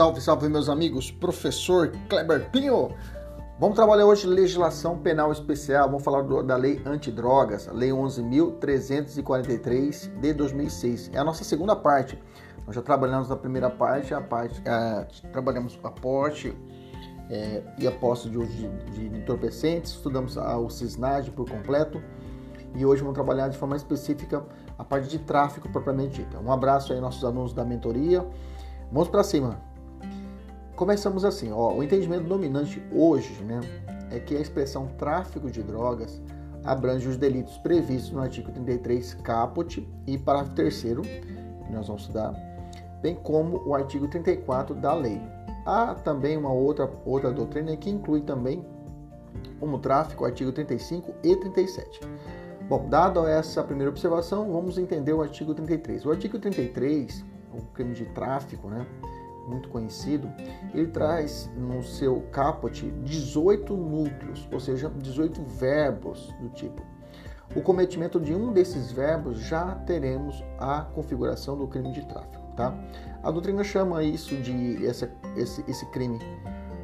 Salve, salve, meus amigos, professor Kleber Pinho. Vamos trabalhar hoje legislação penal especial. Vamos falar do, da lei antidrogas, a lei 11.343 de 2006. É a nossa segunda parte. Nós já trabalhamos na primeira parte, a parte é, trabalhamos aporte é, e aposta de uso de, de, entorpecentes, estudamos a, o CISNAD por completo e hoje vamos trabalhar de forma específica a parte de tráfico propriamente dita. Um abraço aí nossos alunos da mentoria. Vamos para cima. Começamos assim, ó, o entendimento dominante hoje, né, é que a expressão tráfico de drogas abrange os delitos previstos no artigo 33 caput e parágrafo 3 que nós vamos estudar, bem como o artigo 34 da lei. Há também uma outra, outra doutrina que inclui também como tráfico artigo 35 e 37. Bom, dado essa primeira observação, vamos entender o artigo 33. O artigo 33, o crime de tráfico, né, muito conhecido, ele traz no seu caput 18 núcleos, ou seja, 18 verbos do tipo. O cometimento de um desses verbos já teremos a configuração do crime de tráfico, tá? A doutrina chama isso de essa, esse, esse crime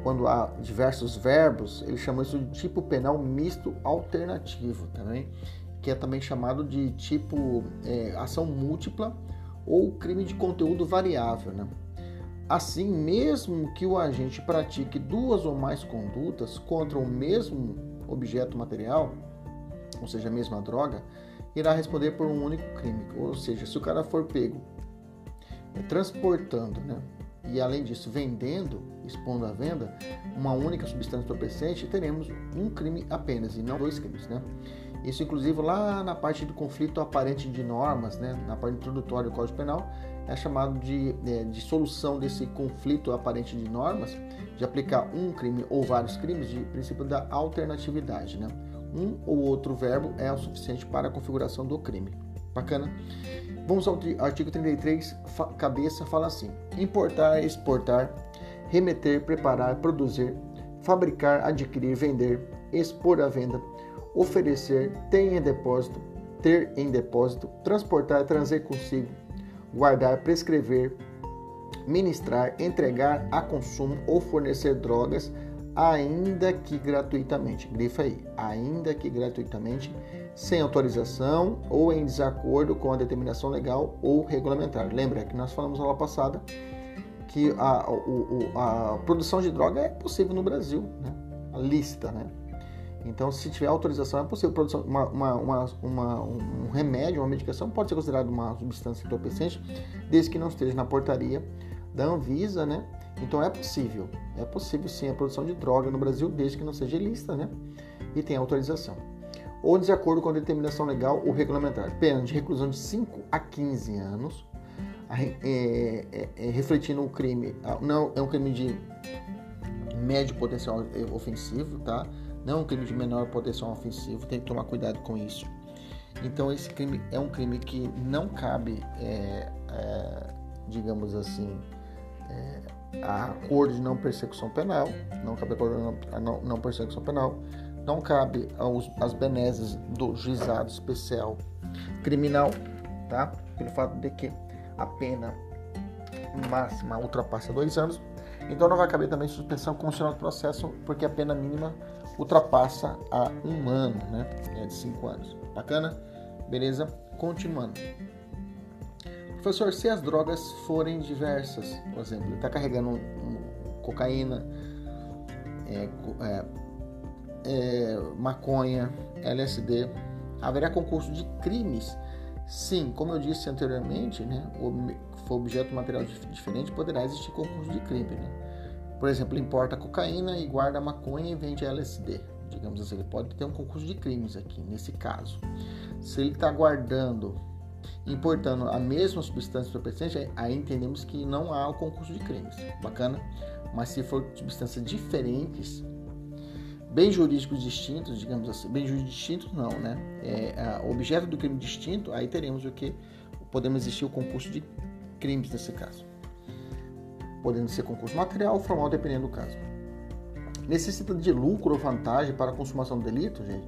quando há diversos verbos, ele chama isso de tipo penal misto alternativo também, que é também chamado de tipo é, ação múltipla ou crime de conteúdo variável, né? Assim, mesmo que o agente pratique duas ou mais condutas contra o mesmo objeto material, ou seja, a mesma droga, irá responder por um único crime. Ou seja, se o cara for pego é, transportando, né, e além disso vendendo, expondo à venda uma única substância entorpecente, teremos um crime apenas e não dois crimes, né? Isso inclusive lá na parte do conflito aparente de normas, né, na parte introdutória do Código Penal, é chamado de, é, de solução desse conflito aparente de normas, de aplicar um crime ou vários crimes, de princípio da alternatividade. Né? Um ou outro verbo é o suficiente para a configuração do crime. Bacana? Vamos ao artigo 33, cabeça, fala assim: importar, exportar, remeter, preparar, produzir, fabricar, adquirir, vender, expor à venda, oferecer, ter em depósito, ter em depósito, transportar, trazer consigo, guardar, prescrever, ministrar, entregar a consumo ou fornecer drogas, ainda que gratuitamente. Grifa aí, ainda que gratuitamente, sem autorização ou em desacordo com a determinação legal ou regulamentar. Lembra que nós falamos na aula passada que a, a, a produção de droga é possível no Brasil, né? A lista, né? Então, se tiver autorização, é possível produção, uma, uma, uma, um remédio, uma medicação pode ser considerado uma substância entorpecente, desde que não esteja na portaria da Anvisa, né? Então é possível, é possível sim a produção de droga no Brasil, desde que não seja ilícita, né? E tenha autorização. Ou de acordo com a determinação legal ou regulamentar. Pena de reclusão de 5 a 15 anos, é, é, é, refletindo um crime, não é um crime de médio potencial ofensivo, tá? Não é um crime de menor potencial ofensivo, tem que tomar cuidado com isso. Então esse crime é um crime que não cabe, é, é, digamos assim, é, a acordo de não persecução penal, não cabe acordo de não, não persecução penal, não cabe aos, às benesses do juizado especial criminal, tá? Pelo fato de que a pena máxima ultrapassa dois anos, então não vai caber também suspensão condicional do processo, porque a pena mínima ultrapassa a um ano, né? É de cinco anos. Bacana? Beleza? Continuando. O Professor, se as drogas forem diversas, por exemplo, ele está carregando um, um, cocaína, é, é, é, maconha, LSD, haverá concurso de crimes? Sim, como eu disse anteriormente, né, for objeto material diferente, poderá existir concurso de crime. Né? Por exemplo, importa cocaína e guarda maconha e vende LSD. Digamos assim, ele pode ter um concurso de crimes aqui, nesse caso. Se ele está guardando, importando a mesma substância entorpecente, aí entendemos que não há o concurso de crimes. Bacana? Mas se for substâncias diferentes, bem jurídicos distintos, digamos assim, bem jurídicos distintos não, né? É, objeto do crime distinto, aí teremos o que? Podemos existir o concurso de crimes nesse caso. Podendo ser concurso material ou formal, dependendo do caso. Necessita de lucro ou vantagem para a consumação do delito, gente?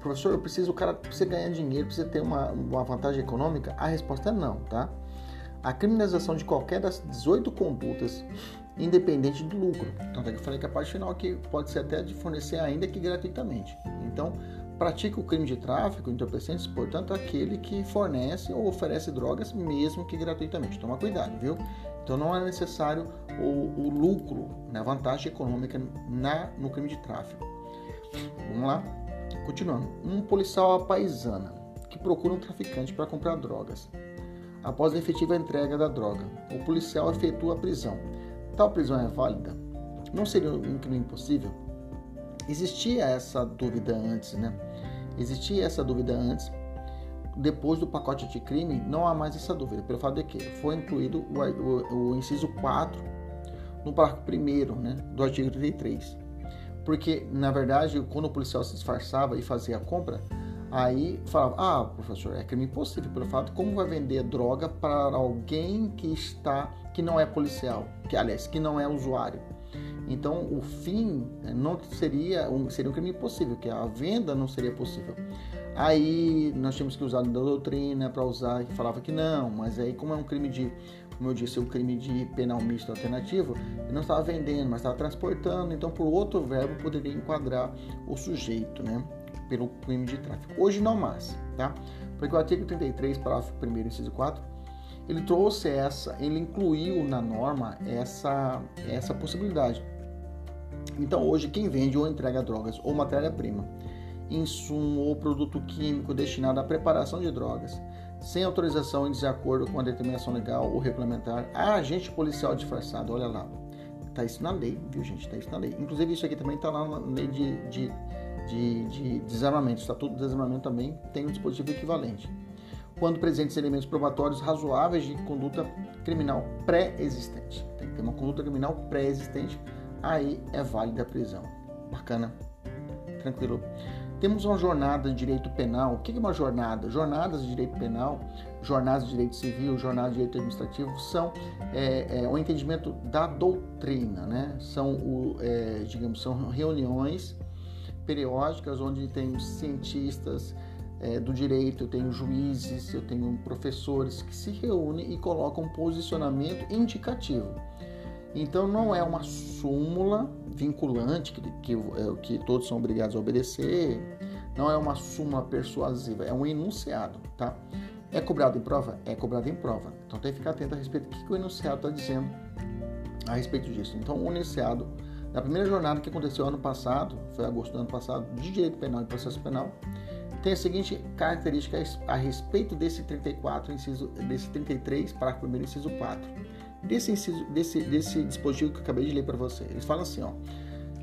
Professor, eu preciso, o cara precisa ganhar dinheiro, precisa ter uma, uma vantagem econômica? A resposta é não, tá? A criminalização de qualquer das 18 condutas independente do lucro. Tanto é que eu falei que a parte final aqui pode ser até de fornecer ainda que gratuitamente. Então, pratica o crime de tráfico, entorpecentes, portanto, aquele que fornece ou oferece drogas mesmo que gratuitamente. Toma cuidado, viu? Então não é necessário o, o lucro, né, a vantagem econômica na, no crime de tráfico. Vamos lá? Continuando. Um policial paisana que procura um traficante para comprar drogas. Após a efetiva entrega da droga, o policial efetua a prisão Tal prisão é válida? Não seria um crime impossível? Existia essa dúvida antes, né? Existia essa dúvida antes. Depois do pacote de crime, não há mais essa dúvida, pelo fato de que foi incluído o, o, o inciso 4 no parágrafo 1 né, do artigo 33. Porque, na verdade, quando o policial se disfarçava e fazia a compra, Aí falava, ah, professor, é crime impossível pelo fato como vai vender droga para alguém que está, que não é policial, que aliás, que não é usuário. Então, o fim eh, não seria um, seria um crime impossível, que a venda não seria possível. Aí nós tínhamos que usar da doutrina para usar, que falava que não, mas aí como é um crime de, como eu disse, um crime de penal misto alternativo, ele não estava vendendo, mas estava transportando, então por outro verbo poderia enquadrar o sujeito, né? pelo crime de tráfico. Hoje não mais, tá? Porque o artigo 33, parágrafo 1 inciso 4, ele trouxe essa, ele incluiu na norma essa, essa possibilidade. Então hoje quem vende ou entrega drogas ou matéria-prima, insumo ou produto químico destinado à preparação de drogas, sem autorização em desacordo com a determinação legal ou regulamentar, a agente policial disfarçado, olha lá, tá isso na lei, viu gente, tá isso na lei. Inclusive isso aqui também tá lá na lei de, de de, de desarmamento. Estatuto de Desarmamento também tem um dispositivo equivalente. Quando presentes elementos probatórios razoáveis de conduta criminal pré-existente. Tem que ter uma conduta criminal pré-existente, aí é válida a prisão. Bacana? Tranquilo? Temos uma jornada de direito penal. O que é uma jornada? Jornadas de direito penal, jornadas de direito civil, jornadas de direito administrativo são é, é, o entendimento da doutrina, né? São, o, é, digamos, são reuniões periódicas onde tem cientistas é, do direito, eu tenho juízes, eu tenho professores que se reúnem e colocam um posicionamento indicativo. Então não é uma súmula vinculante que, que, é, que todos são obrigados a obedecer, não é uma súmula persuasiva, é um enunciado, tá? É cobrado em prova? É cobrado em prova. Então tem que ficar atento a respeito do que, o enunciado está dizendo a respeito disso. Então o enunciado na primeira jornada que aconteceu ano passado, foi agosto do ano passado, de direito penal e processo penal, tem a seguinte característica a respeito desse 34, inciso, desse 33, parágrafo 1 inciso 4. Desse, desse, desse dispositivo que eu acabei de ler para você. Eles falam assim, ó,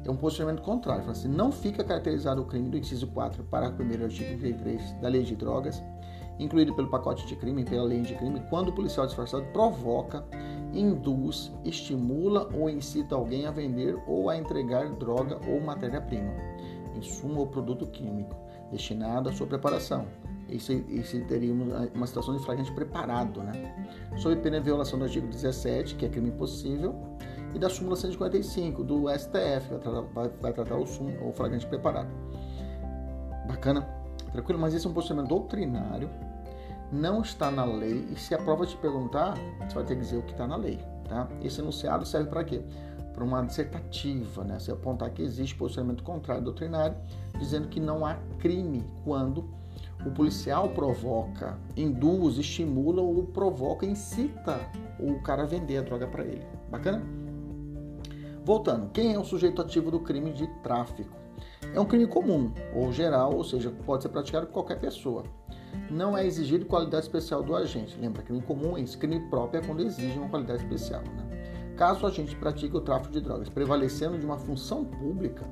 é um posicionamento contrário. Fala assim, não fica caracterizado o crime do inciso 4, parágrafo 1 artigo 33 da Lei de Drogas, incluído pelo pacote de crime pela lei de crime, quando o policial disfarçado provoca induz, estimula ou incita alguém a vender ou a entregar droga ou matéria-prima, insumo ou produto químico, destinado à sua preparação. Isso, isso teríamos uma situação de flagrante preparado, né? Sob pena de violação do artigo 17, que é crime impossível, e da súmula 145 do STF, vai tratar, vai, vai tratar o, sum, o flagrante preparado. Bacana? Tranquilo? Mas esse é um posicionamento doutrinário não está na lei e se a prova te perguntar, você vai ter que dizer o que está na lei. Tá? Esse enunciado serve para quê? Para uma dissertativa, né? Você apontar que existe posicionamento contrário doutrinário, dizendo que não há crime quando o policial provoca, induz, estimula ou provoca, incita o cara a vender a droga para ele. Bacana? Voltando, quem é o sujeito ativo do crime de tráfico? É um crime comum ou geral, ou seja, pode ser praticado por qualquer pessoa. Não é exigido qualidade especial do agente. Lembra, crime comum é crime próprio é quando exige uma qualidade especial. Né? Caso o agente pratique o tráfico de drogas prevalecendo de uma função pública,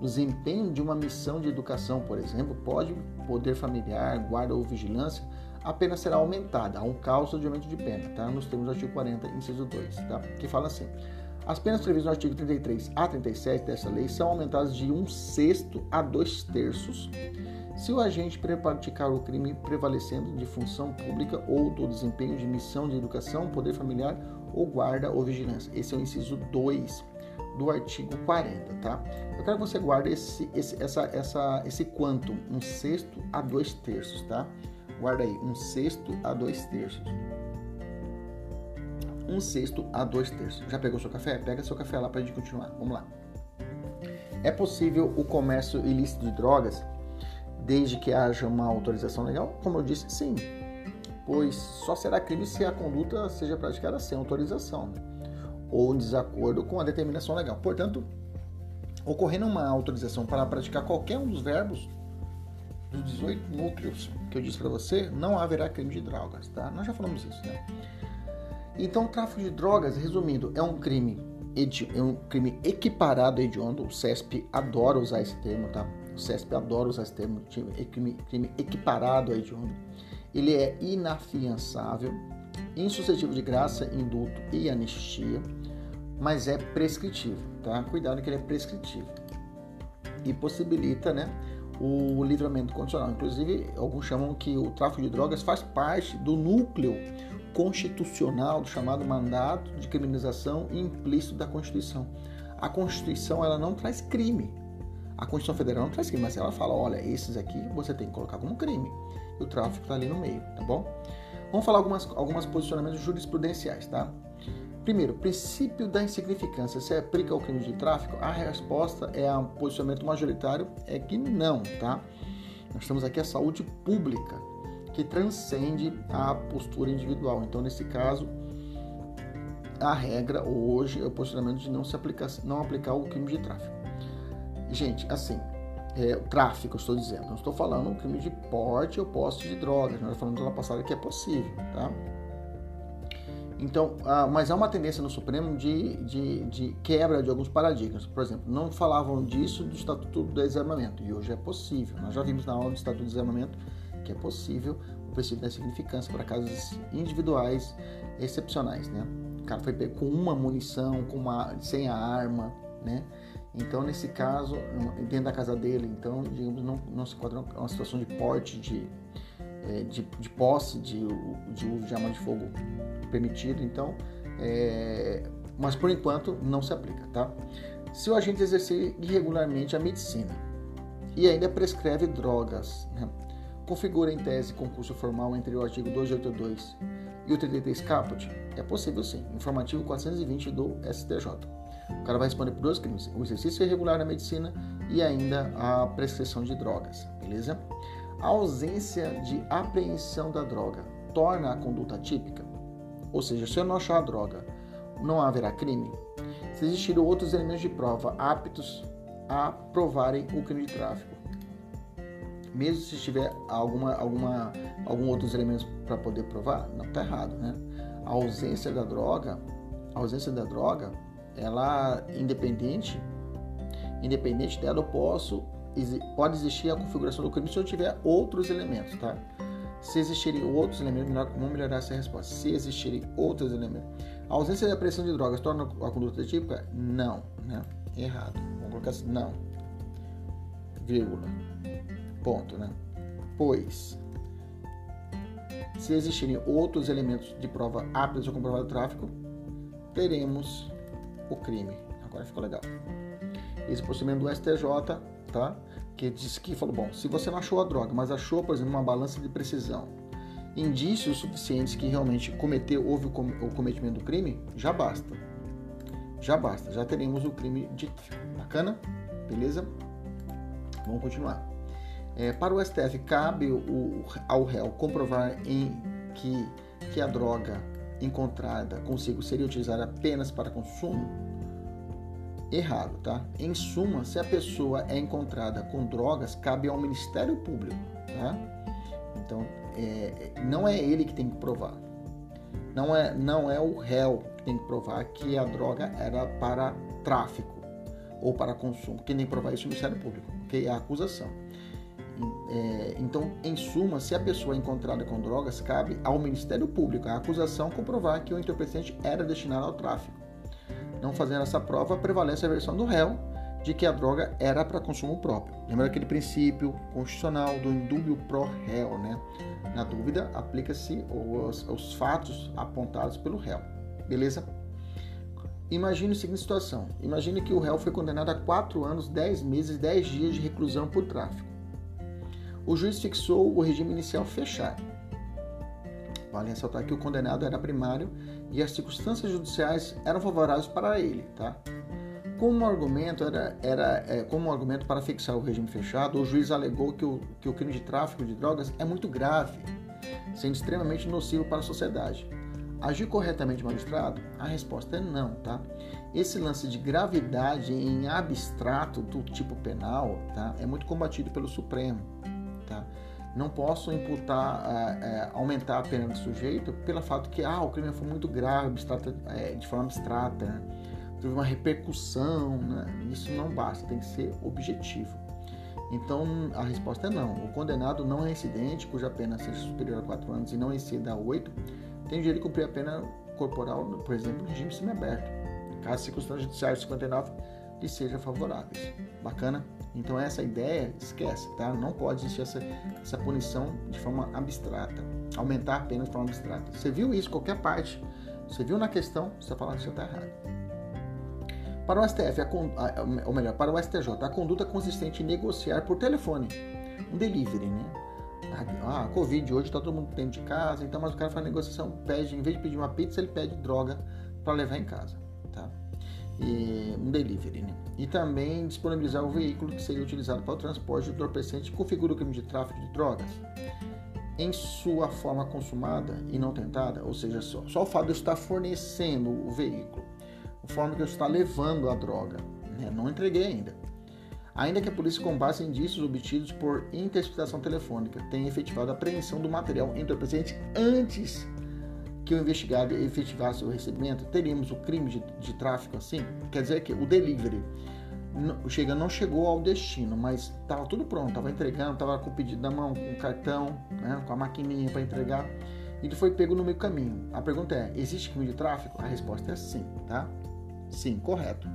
desempenho de uma missão de educação, por exemplo, pode poder familiar, guarda ou vigilância apenas será aumentada a um causa de aumento de pena, tá? Nos termos do artigo 40, inciso 2, tá? Que fala assim: as penas previstas no artigo 33 a 37 dessa lei são aumentadas de um sexto a dois terços se o agente praticar o crime prevalecendo de função pública ou do desempenho de missão de educação, poder familiar ou guarda ou vigilância. Esse é o inciso 2 do artigo 40, tá? Eu quero que você guarde esse, esse, essa, essa, esse quanto, um sexto a dois terços, tá? Guarda aí, um sexto a dois terços. Um sexto a dois terços. Já pegou seu café? Pega seu café lá para a gente continuar. Vamos lá. É possível o comércio ilícito de drogas desde que haja uma autorização legal? Como eu disse, sim. Pois só será crime se a conduta seja praticada sem autorização. Né? Ou em desacordo com a determinação legal. Portanto, ocorrendo uma autorização para praticar qualquer um dos verbos dos 18 núcleos que eu disse para você, não haverá crime de drogas, tá? Nós já falamos isso, né? Então, tráfico de drogas, resumindo, é um crime é um crime equiparado a hediondo. O CESP adora usar esse termo, tá? O CESP adora usar esse termo, crime, crime equiparado a hediondo. Ele é inafiançável, insuscetível de graça, indulto e anistia mas é prescritivo, tá? Cuidado que ele é prescritivo e possibilita, né, o livramento condicional. Inclusive, alguns chamam que o tráfico de drogas faz parte do núcleo constitucional do chamado mandato de criminalização implícito da Constituição. A Constituição ela não traz crime. A Constituição Federal não traz crime, mas ela fala, olha, esses aqui você tem que colocar como crime. E o tráfico está ali no meio, tá bom? Vamos falar algumas algumas posicionamentos jurisprudenciais, tá? Primeiro, princípio da insignificância se aplica ao crime de tráfico? A resposta é um posicionamento majoritário é que não, tá? Nós temos aqui a saúde pública, que transcende a postura individual. Então, nesse caso, a regra hoje é o posicionamento de não se aplicar, não aplicar o crime de tráfico. Gente, assim, é, o tráfico, eu estou dizendo, não estou falando o crime de porte ou posse de drogas, nós falamos na passada que é possível, tá? Então, ah, mas há uma tendência no Supremo de, de, de, quebra de alguns paradigmas. Por exemplo, não falavam disso do Estatuto do Desarmamento, e hoje é possível. Nós já vimos na aula do Estatuto do Desarmamento que é possível o princípio da significância para casos individuais excepcionais, né? O cara foi pego com uma munição, com uma, sem a arma, né? Então, nesse caso, dentro da casa dele, então, digamos, não, não se enquadra uma situação de porte, de, é, de, de posse de, de uso de arma de fogo permitido, então, é, mas por enquanto não se aplica, tá? Se o agente exercer irregularmente a medicina e ainda prescreve drogas, né? configura em tese concurso formal entre o artigo 282 e o 33 caput, é possível sim, informativo 420 do STJ. O cara vai responder por dois crimes: o exercício irregular na medicina e ainda a prescrição de drogas, beleza? A ausência de apreensão da droga torna a conduta típica? Ou seja, se eu não achar a droga, não haverá crime? Se existirem outros elementos de prova aptos a provarem o crime de tráfico, mesmo se tiver alguma, alguma, algum outros elementos para poder provar, não está errado, né? A ausência da droga, a ausência da droga, ela independente, independente dela, eu posso pode existir a configuração do crime se eu tiver outros elementos, tá? Se existirem outros elementos, melhor, vamos melhorar essa resposta. Se existirem outros elementos. A ausência da pressão de drogas torna a conduta típica? Não, né? Errado. Vamos colocar assim, não. Vírgula. Ponto, né? Pois, se existirem outros elementos de prova aptos a comprovar o tráfico, teremos o crime. Agora ficou legal. Esse procedimento do STJ tá? Que disse que falou, bom, se você não achou a droga, mas achou, por exemplo, uma balança de precisão, indícios suficientes que realmente cometeu, houve o cometimento do crime, já basta. Já basta, já teremos o crime de Bacana? Beleza? Vamos continuar. É, para o STF, cabe o, ao réu comprovar em que, que a droga encontrada consigo seria utilizada apenas para consumo? Errado, tá? Em suma, se a pessoa é encontrada com drogas, cabe ao Ministério Público, tá? Então, é, não é ele que tem que provar. Não é, não é o réu que tem que provar que a droga era para tráfico ou para consumo. Quem tem que provar isso é o Ministério Público, que é a acusação. É, então, em suma, se a pessoa é encontrada com drogas, cabe ao Ministério Público a acusação comprovar que o entorpecente era destinado ao tráfico. Não fazendo essa prova, prevalece a versão do réu de que a droga era para consumo próprio. Lembra aquele princípio constitucional do indúbio pro réu, né? Na dúvida, aplica-se os, os fatos apontados pelo réu. Beleza? Imagine a seguinte situação: imagine que o réu foi condenado a 4 anos, 10 meses, 10 dias de reclusão por tráfico. O juiz fixou o regime inicial fechado. Vale ressaltar que o condenado era primário e as circunstâncias judiciais eram favoráveis para ele, tá? Como argumento era, era é, como argumento para fixar o regime fechado, o juiz alegou que o, que o crime de tráfico de drogas é muito grave, sendo extremamente nocivo para a sociedade. Agir corretamente magistrado? A resposta é não, tá? Esse lance de gravidade em abstrato do tipo penal, tá? É muito combatido pelo Supremo, tá? Não posso imputar, é, é, aumentar a pena do sujeito pelo fato que ah, o crime foi muito grave, abstrata, é, de forma abstrata, né? teve uma repercussão, né? isso não basta, tem que ser objetivo. Então a resposta é não. O condenado não reincidente, cuja pena seja superior a 4 anos e não exceda a 8, tem direito de cumprir a pena corporal, por exemplo, no regime semiaberto, caso as circunstâncias judiciais 59 lhe sejam favoráveis. Bacana? Então essa ideia, esquece, tá? Não pode existir essa, essa punição de forma abstrata, aumentar a pena de forma abstrata. Você viu isso, qualquer parte, você viu na questão, você fala que você está errado. Para o STF, a, ou melhor, para o STJ, a conduta consistente em negociar por telefone, um delivery, né? Ah, Covid, hoje está todo mundo dentro de casa, então, mas o cara faz negociação, pede, em vez de pedir uma pizza, ele pede droga para levar em casa, um delivery, né? E também disponibilizar o veículo que seria utilizado para o transporte de entorpecente configura o crime de tráfico de drogas em sua forma consumada e não tentada, ou seja, só, só o fato de eu estar fornecendo o veículo forma que eu estou levando a droga. Né? Não entreguei ainda. Ainda que a polícia, com base em indícios obtidos por interceptação telefônica, tenha efetivado a apreensão do material entorpecente antes que o investigado efetivasse o recebimento, teríamos o crime de, de tráfico assim? Quer dizer que o delivery não, chega, não chegou ao destino, mas estava tudo pronto, estava entregando, estava com o pedido na mão, com o cartão, né, com a maquininha para entregar, ele foi pego no meio caminho. A pergunta é: existe crime de tráfico? A resposta é sim, tá? Sim, correto.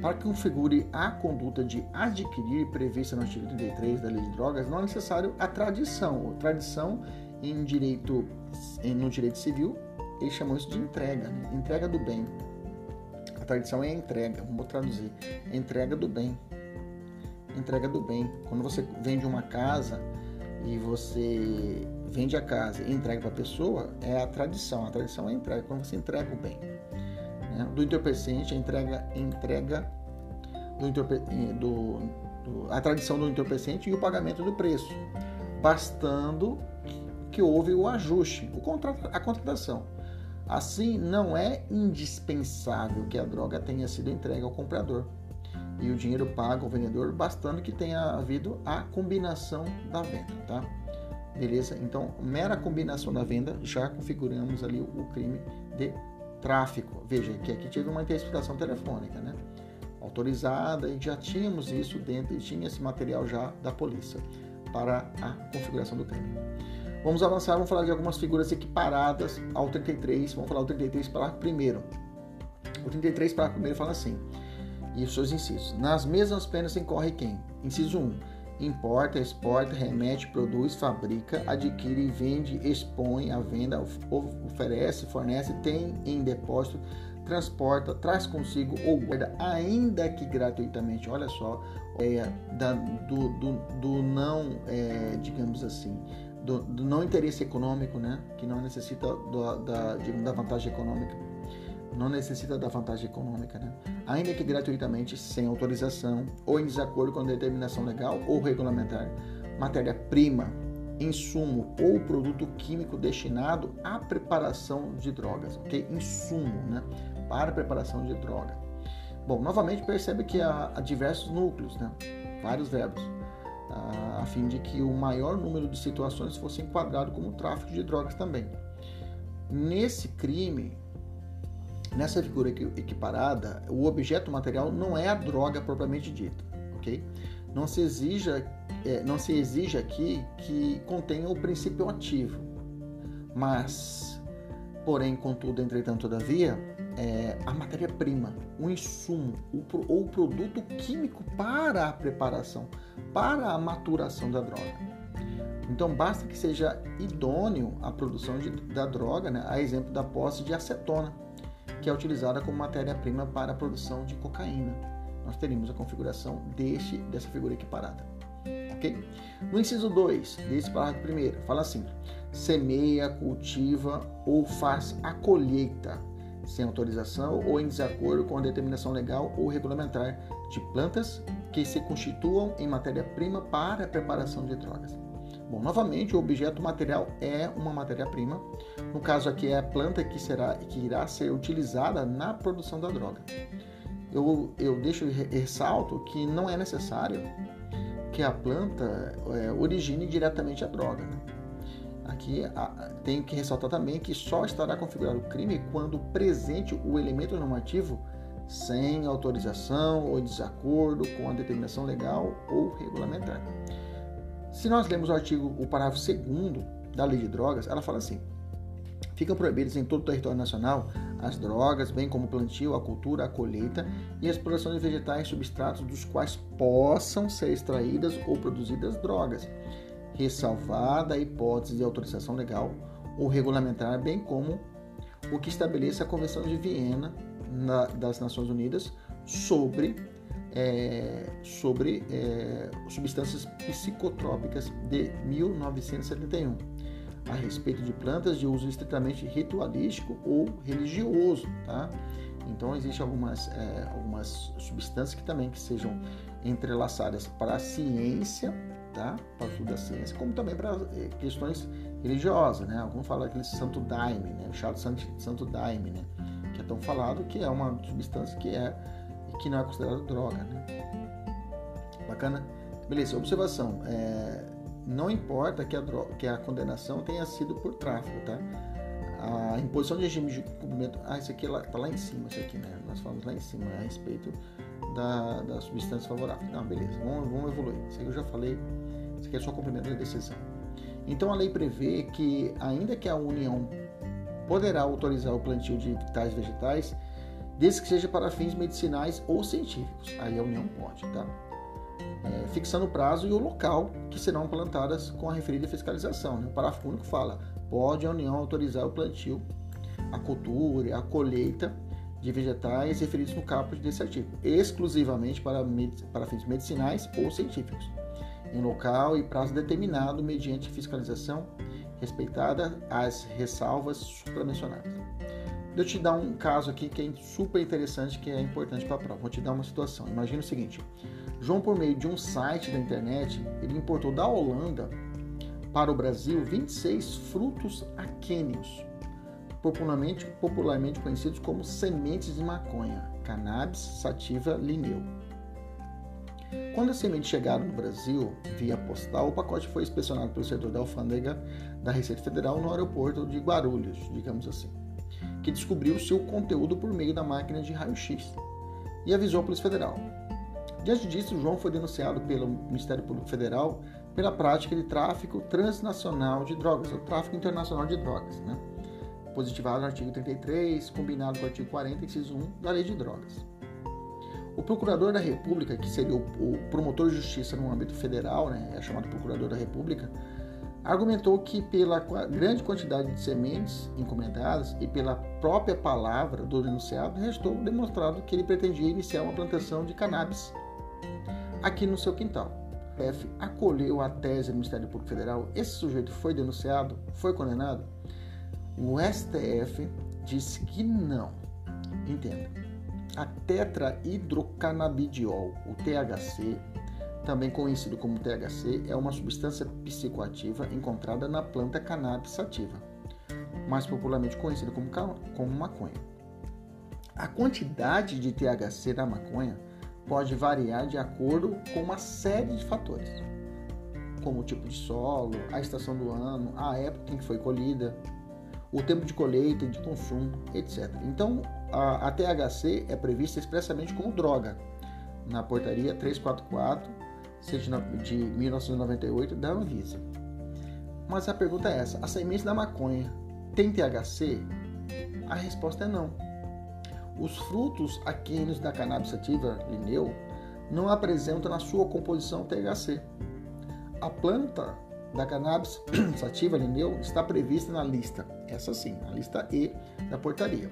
Para que configure a conduta de adquirir prevista no artigo 33 da Lei de Drogas, não é necessário a tradição. A tradição em direito, no direito civil, eles chamam isso de entrega, né? entrega do bem. A tradição é a entrega, vamos traduzir, entrega do bem. Entrega do bem. Quando você vende uma casa e você vende a casa e entrega para a pessoa, é a tradição. A tradição é a entrega, quando você entrega o bem né, do entorpecente, a entrega, entrega do, do, do, a tradição do entorpecente e o pagamento do preço, bastando que houve o ajuste, o contrato, a contratação. Assim, não é indispensável que a droga tenha sido entregue ao comprador e o dinheiro pago ao vendedor, bastando que tenha havido a combinação da venda, tá? Beleza? Então, mera combinação da venda já configuramos ali o crime de tráfico. Veja que aqui tive uma interceptação telefônica, né? Autorizada e já tínhamos isso dentro e tinha esse material já da polícia para a configuração do crime. Vamos avançar, vamos falar de algumas figuras equiparadas ao 33. Vamos falar do 33 parágrafo primeiro. O 33 parágrafo primeiro fala assim, e os seus incisos. Nas mesmas penas incorre quem? Inciso 1 importa, exporta, remete, produz, fabrica, adquire, vende, expõe à venda, oferece, fornece, tem em depósito, transporta, traz consigo ou guarda, ainda que gratuitamente. Olha só, é, da, do, do, do, não, é, digamos assim, do, do, não interesse econômico, né, que não necessita do, da, da vantagem econômica não necessita da vantagem econômica, né? ainda que gratuitamente, sem autorização ou em desacordo com determinação legal ou regulamentar, matéria-prima, insumo ou produto químico destinado à preparação de drogas, ok? Insumo, né? Para preparação de droga. Bom, novamente percebe que há, há diversos núcleos, né? Vários verbos, a, a fim de que o maior número de situações fosse enquadrado como tráfico de drogas também. Nesse crime, nessa figura equiparada, o objeto material não é a droga propriamente dita, ok? Não se exija, é, não se exige aqui que contenha o princípio ativo, mas, porém, contudo, entretanto, todavia, é, a matéria-prima, o insumo ou o produto químico para a preparação, para a maturação da droga. Então basta que seja idôneo a produção de, da droga, né? a exemplo da posse de acetona, que é utilizada como matéria-prima para a produção de cocaína. Nós teríamos a configuração deste, dessa figura equiparada. Ok? No inciso 2 desse parágrafo primeiro, fala assim: semeia, cultiva ou faz a colheita sem autorização ou em desacordo com a determinação legal ou regulamentar de plantas que se constituam em matéria-prima para a preparação de drogas. Bom, novamente, o objeto material é uma matéria-prima. No caso aqui é a planta que será que irá ser utilizada na produção da droga. Eu, eu deixo ressalto que não é necessário que a planta é, origine diretamente a droga. Né? Aqui tenho que ressaltar também que só estará configurado o crime quando presente o elemento normativo sem autorização ou desacordo com a determinação legal ou regulamentar. Se nós lemos o artigo, o parágrafo 2 da Lei de Drogas, ela fala assim: ficam proibidas em todo o território nacional as drogas, bem como o plantio, a cultura, a colheita e a exploração de vegetais substratos dos quais possam ser extraídas ou produzidas drogas, ressalvada a hipótese de autorização legal ou regulamentar, bem como o que estabelece a Convenção de Viena na, das Nações Unidas sobre é, sobre é, substâncias psicotrópicas de 1971, a respeito de plantas de uso estritamente ritualístico ou religioso, tá? Então existem algumas, é, algumas substâncias que também que sejam entrelaçadas para a ciência, tá? Para o estudo da ciência, como também para é, questões religiosas, né? Alguns falam aquele santo daime, né? O chá do santo, santo daime, né? Que é tão falado que é uma substância que é que não é considerado droga. Né? Bacana? Beleza, observação. É, não importa que a, droga, que a condenação tenha sido por tráfico, tá? A imposição de regime de cumprimento. Ah, isso aqui está lá em cima, isso aqui, né? Nós falamos lá em cima a respeito da, da substância favorável. Não, beleza, vamos, vamos evoluir. Isso aqui eu já falei, é só cumprimento da decisão. Então a lei prevê que, ainda que a União poderá autorizar o plantio de tais vegetais, desde que seja para fins medicinais ou científicos. Aí a União pode, tá? É, fixando o prazo e o local que serão plantadas com a referida fiscalização. Né? O parágrafo único fala: pode a União autorizar o plantio, a cultura, a colheita de vegetais referidos no caput desse artigo, exclusivamente para, para fins medicinais ou científicos, em local e prazo determinado mediante fiscalização respeitada as ressalvas supramencionadas. Eu te dar um caso aqui que é super interessante, que é importante para a prova. Vou te dar uma situação. Imagina o seguinte: João, por meio de um site da internet, ele importou da Holanda para o Brasil 26 frutos aquênios, popularmente, popularmente conhecidos como sementes de maconha, cannabis sativa lineu. Quando as sementes chegaram no Brasil via postal, o pacote foi inspecionado pelo setor da alfândega da Receita Federal no aeroporto de Guarulhos, digamos assim que descobriu seu conteúdo por meio da máquina de raio-x e avisou a Polícia Federal. Diante disso, João foi denunciado pelo Ministério Público Federal pela prática de tráfico transnacional de drogas, ou tráfico internacional de drogas, né? positivado no artigo 33, combinado com o artigo 40, inciso 1 da Lei de Drogas. O Procurador da República, que seria o promotor de justiça no âmbito federal, né, é chamado Procurador da República, argumentou que pela grande quantidade de sementes encomendadas e pela própria palavra do denunciado, restou demonstrado que ele pretendia iniciar uma plantação de cannabis aqui no seu quintal. O F acolheu a tese do Ministério Público Federal. Esse sujeito foi denunciado, foi condenado. O STF disse que não. Entenda. A tetrahidrocannabidiol, o THC, também conhecido como THC, é uma substância psicoativa encontrada na planta cannabis sativa, mais popularmente conhecida como, como maconha. A quantidade de THC da maconha pode variar de acordo com uma série de fatores, como o tipo de solo, a estação do ano, a época em que foi colhida, o tempo de colheita e de consumo, etc. Então, a, THC é prevista expressamente como droga na portaria 344 de 1998 da Anvisa. Mas a pergunta é essa: a semente da maconha tem THC? A resposta é não. Os frutos aquíneos da cannabis sativa lineu não apresentam na sua composição THC. A planta da cannabis sativa lineu está prevista na lista, essa sim, a lista E da portaria.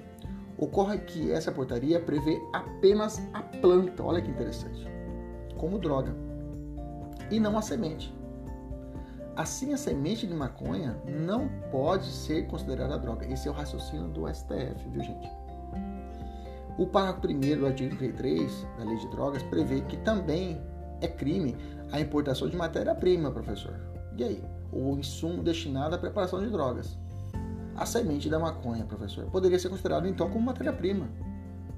Ocorre que essa portaria prevê apenas a planta, olha que interessante, como droga, e não a semente. Assim, a semente de maconha não pode ser considerada droga. Esse é o raciocínio do STF, viu, gente? O parágrafo 1 do artigo 33 da Lei de Drogas prevê que também é crime a importação de matéria-prima, professor. E aí? O insumo destinado à preparação de drogas. A semente da maconha, professor, poderia ser considerado então como matéria-prima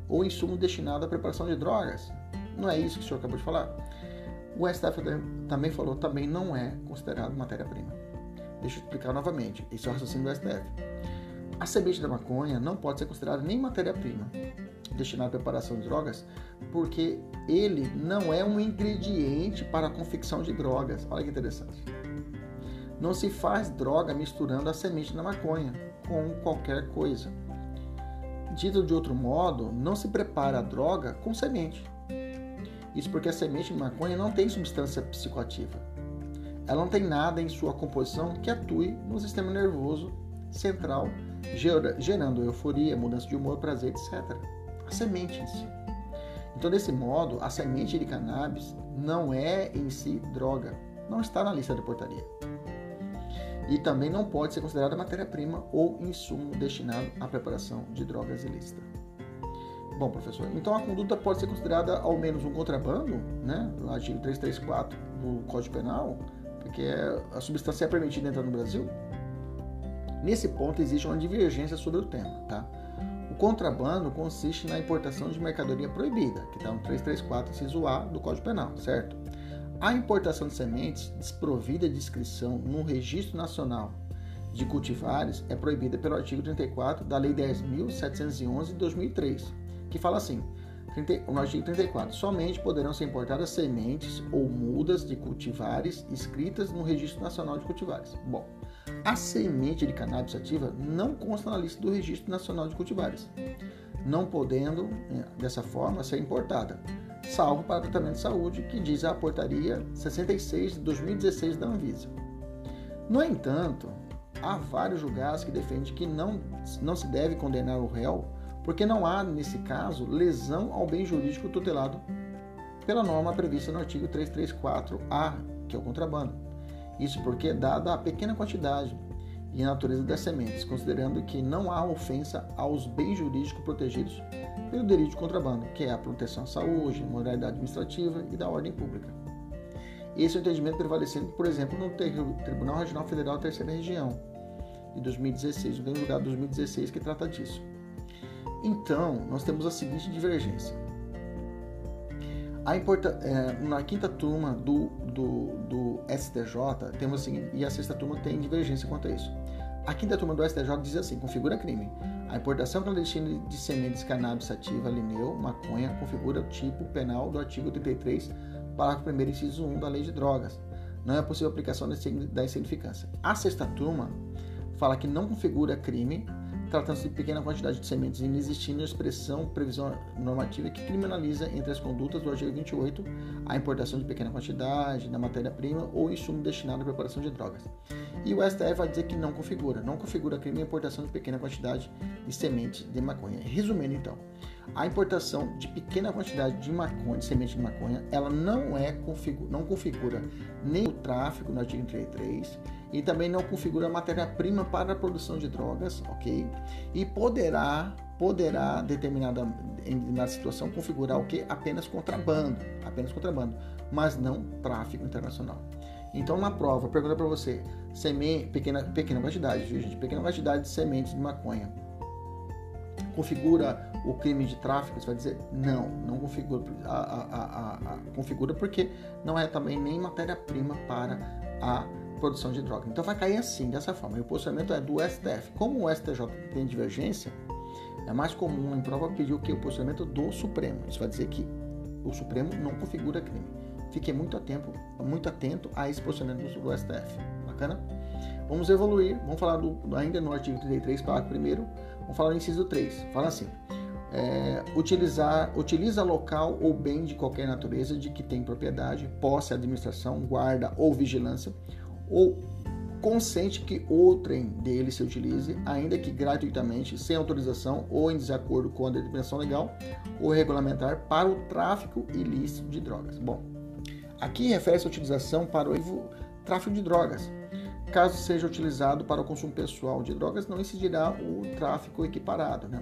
ou insumo destinado à preparação de drogas. Não é isso que o senhor acabou de falar? O STF também falou também não é considerado matéria-prima. Deixa eu explicar novamente. Esse é o raciocínio do STF. A semente da maconha não pode ser considerada nem matéria-prima destinada à preparação de drogas, porque ele não é um ingrediente para a confecção de drogas. Olha que interessante. Não se faz droga misturando a semente da maconha com qualquer coisa. Dito de outro modo, não se prepara a droga com semente. Isso porque a semente de maconha não tem substância psicoativa. Ela não tem nada em sua composição que atue no sistema nervoso central, gerando euforia, mudança de humor, prazer, etc. A semente em si. Então, desse modo, a semente de cannabis não é em si droga, não está na lista da portaria e também não pode ser considerada matéria-prima ou insumo destinado à preparação de drogas ilícitas. Bom, professor, então a conduta pode ser considerada ao menos um contrabando, né? No artigo 334 do Código Penal, porque a substância é permitida entrar no Brasil. Nesse ponto existe uma divergência sobre o tema, tá? O contrabando consiste na importação de mercadoria proibida, que está no 334 inciso A do Código Penal, certo? A importação de sementes desprovida de inscrição no Registro Nacional de Cultivares é proibida pelo artigo 34 da Lei 10.711 de 2003, que fala assim: no artigo 34, somente poderão ser importadas sementes ou mudas de cultivares inscritas no Registro Nacional de Cultivares. Bom, a semente de cannabis ativa não consta na lista do Registro Nacional de Cultivares, não podendo, eh, dessa forma, ser importada salvo para tratamento de saúde, que diz a portaria 66 de 2016 da Anvisa. No entanto, há vários julgados que defendem que não, não se deve condenar o réu, porque não há, nesse caso, lesão ao bem jurídico tutelado pela norma prevista no artigo 334-A, que é o contrabando. Isso porque, dada a pequena quantidade e a natureza das sementes, considerando que não há ofensa aos bens jurídicos protegidos pelo direito de contrabando, que é a proteção à saúde, moralidade administrativa e da ordem pública. Esse é o entendimento prevalecendo, por exemplo, no Tribunal Regional Federal Terceira Região, de 2016, o julgado de 2016 que trata disso. Então, nós temos a seguinte divergência. É, na quinta turma do, do, do STJ, temos assim, e a sexta turma tem divergência quanto a isso. A quinta turma do STJ diz assim: configura crime. A importação clandestina de sementes cannabis sativa, lineu, maconha, configura o tipo penal do artigo 33, parágrafo 1, inciso 1 da Lei de Drogas. Não é possível aplicação da insignificância. A sexta turma fala que não configura crime tratando-se de pequena quantidade de sementes inexistindo expressão previsão normativa que criminaliza entre as condutas do artigo 28 a importação de pequena quantidade da matéria-prima ou insumo destinado à preparação de drogas. E o STF vai dizer que não configura, não configura crime a importação de pequena quantidade de semente de maconha. Resumindo então, a importação de pequena quantidade de maconha, de semente de maconha, ela não é não configura nem o tráfico no artigo 33 e também não configura matéria-prima para a produção de drogas, ok? E poderá, poderá determinada na situação configurar o que apenas contrabando, apenas contrabando, mas não tráfico internacional. Então na prova, pergunta para você, semente, pequena, pequena quantidade, gente, pequena quantidade de sementes de maconha configura o crime de tráfico? Você vai dizer não, não configura, a, a, a, configura porque não é também nem matéria-prima para a produção de droga. Então vai cair assim, dessa forma. E o posicionamento é do STF. Como o STJ tem divergência, é mais comum em prova pedir o que? O posicionamento do Supremo. Isso vai dizer que o Supremo não configura crime. Fique muito atento, muito atento a esse posicionamento do, do STF. Bacana? Vamos evoluir, vamos falar do, ainda no artigo 33, parágrafo 1 vamos falar no inciso 3. Fala assim: é, utilizar, utiliza local ou bem de qualquer natureza de que tem propriedade, posse, administração, guarda ou vigilância, ou consente que outrem dele se utilize, ainda que gratuitamente, sem autorização ou em desacordo com a determinação legal ou regulamentar para o tráfico ilícito de drogas. Bom, aqui refere-se a utilização para o tráfico de drogas. Caso seja utilizado para o consumo pessoal de drogas, não incidirá o tráfico equiparado. Né?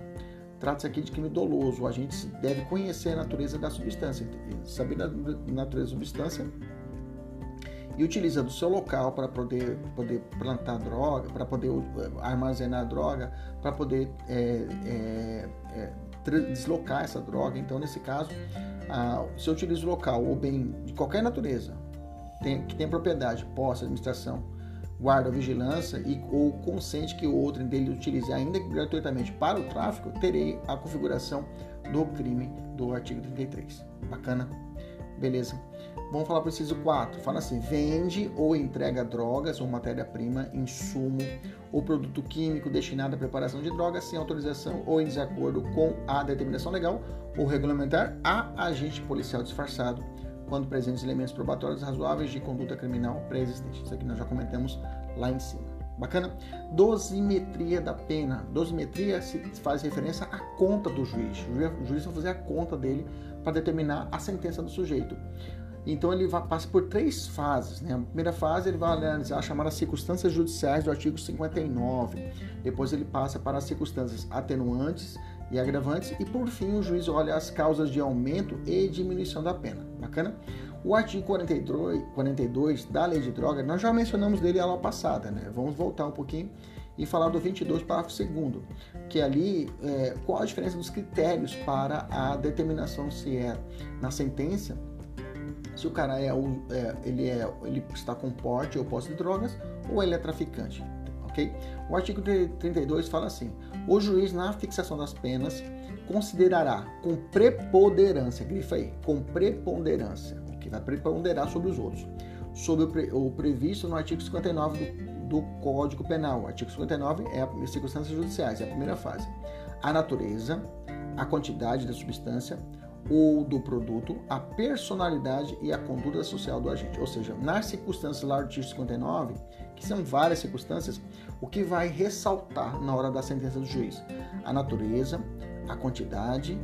Trata-se aqui de crime doloso. A gente deve conhecer a natureza da substância, saber a natureza da substância e utiliza do seu local para poder, poder plantar droga, para poder eh, armazenar droga, para poder é, é, é, deslocar essa droga. Então, nesse caso, ah, se eu utilizo local ou bem de qualquer natureza, tem, que tem propriedade, posse, administração, guarda vigilância e ou consente que o outro dele utilize ainda gratuitamente para o tráfico, terei a configuração do crime do artigo 33. Bacana? Beleza. Vamos falar para o inciso 4. Fala assim: vende ou entrega drogas ou matéria-prima, insumo ou produto químico destinado à preparação de drogas sem autorização ou em desacordo com a determinação legal ou regulamentar a agente policial disfarçado, quando presentes elementos probatórios razoáveis de conduta criminal pré-existente. Isso aqui nós já comentamos lá em cima. Bacana? Dosimetria da pena. Dosimetria se faz referência à conta do juiz. O juiz vai fazer a conta dele para determinar a sentença do sujeito. Então ele vai, passa por três fases. Né? A primeira fase ele vai analisar as chamadas circunstâncias judiciais do artigo 59. Depois ele passa para as circunstâncias atenuantes e agravantes. E por fim o juiz olha as causas de aumento e diminuição da pena. Bacana? O artigo 42, 42 da lei de drogas, nós já mencionamos dele a aula passada. Né? Vamos voltar um pouquinho e falar do 22, parágrafo 2 que ali é, qual a diferença dos critérios para a determinação se é na sentença se o cara é, é, ele, é, ele está com porte ou posse de drogas ou ele é traficante, ok? O artigo 32 fala assim: o juiz na fixação das penas considerará com preponderância, grifa aí, com preponderância, que vai preponderar sobre os outros, sobre o, pre, o previsto no artigo 59 do, do Código Penal. O artigo 59 é as circunstâncias judiciais, é a primeira fase. A natureza, a quantidade da substância, ou do produto, a personalidade e a conduta social do agente. Ou seja, nas circunstâncias lá do artigo 59, que são várias circunstâncias, o que vai ressaltar na hora da sentença do juiz? A natureza, a quantidade,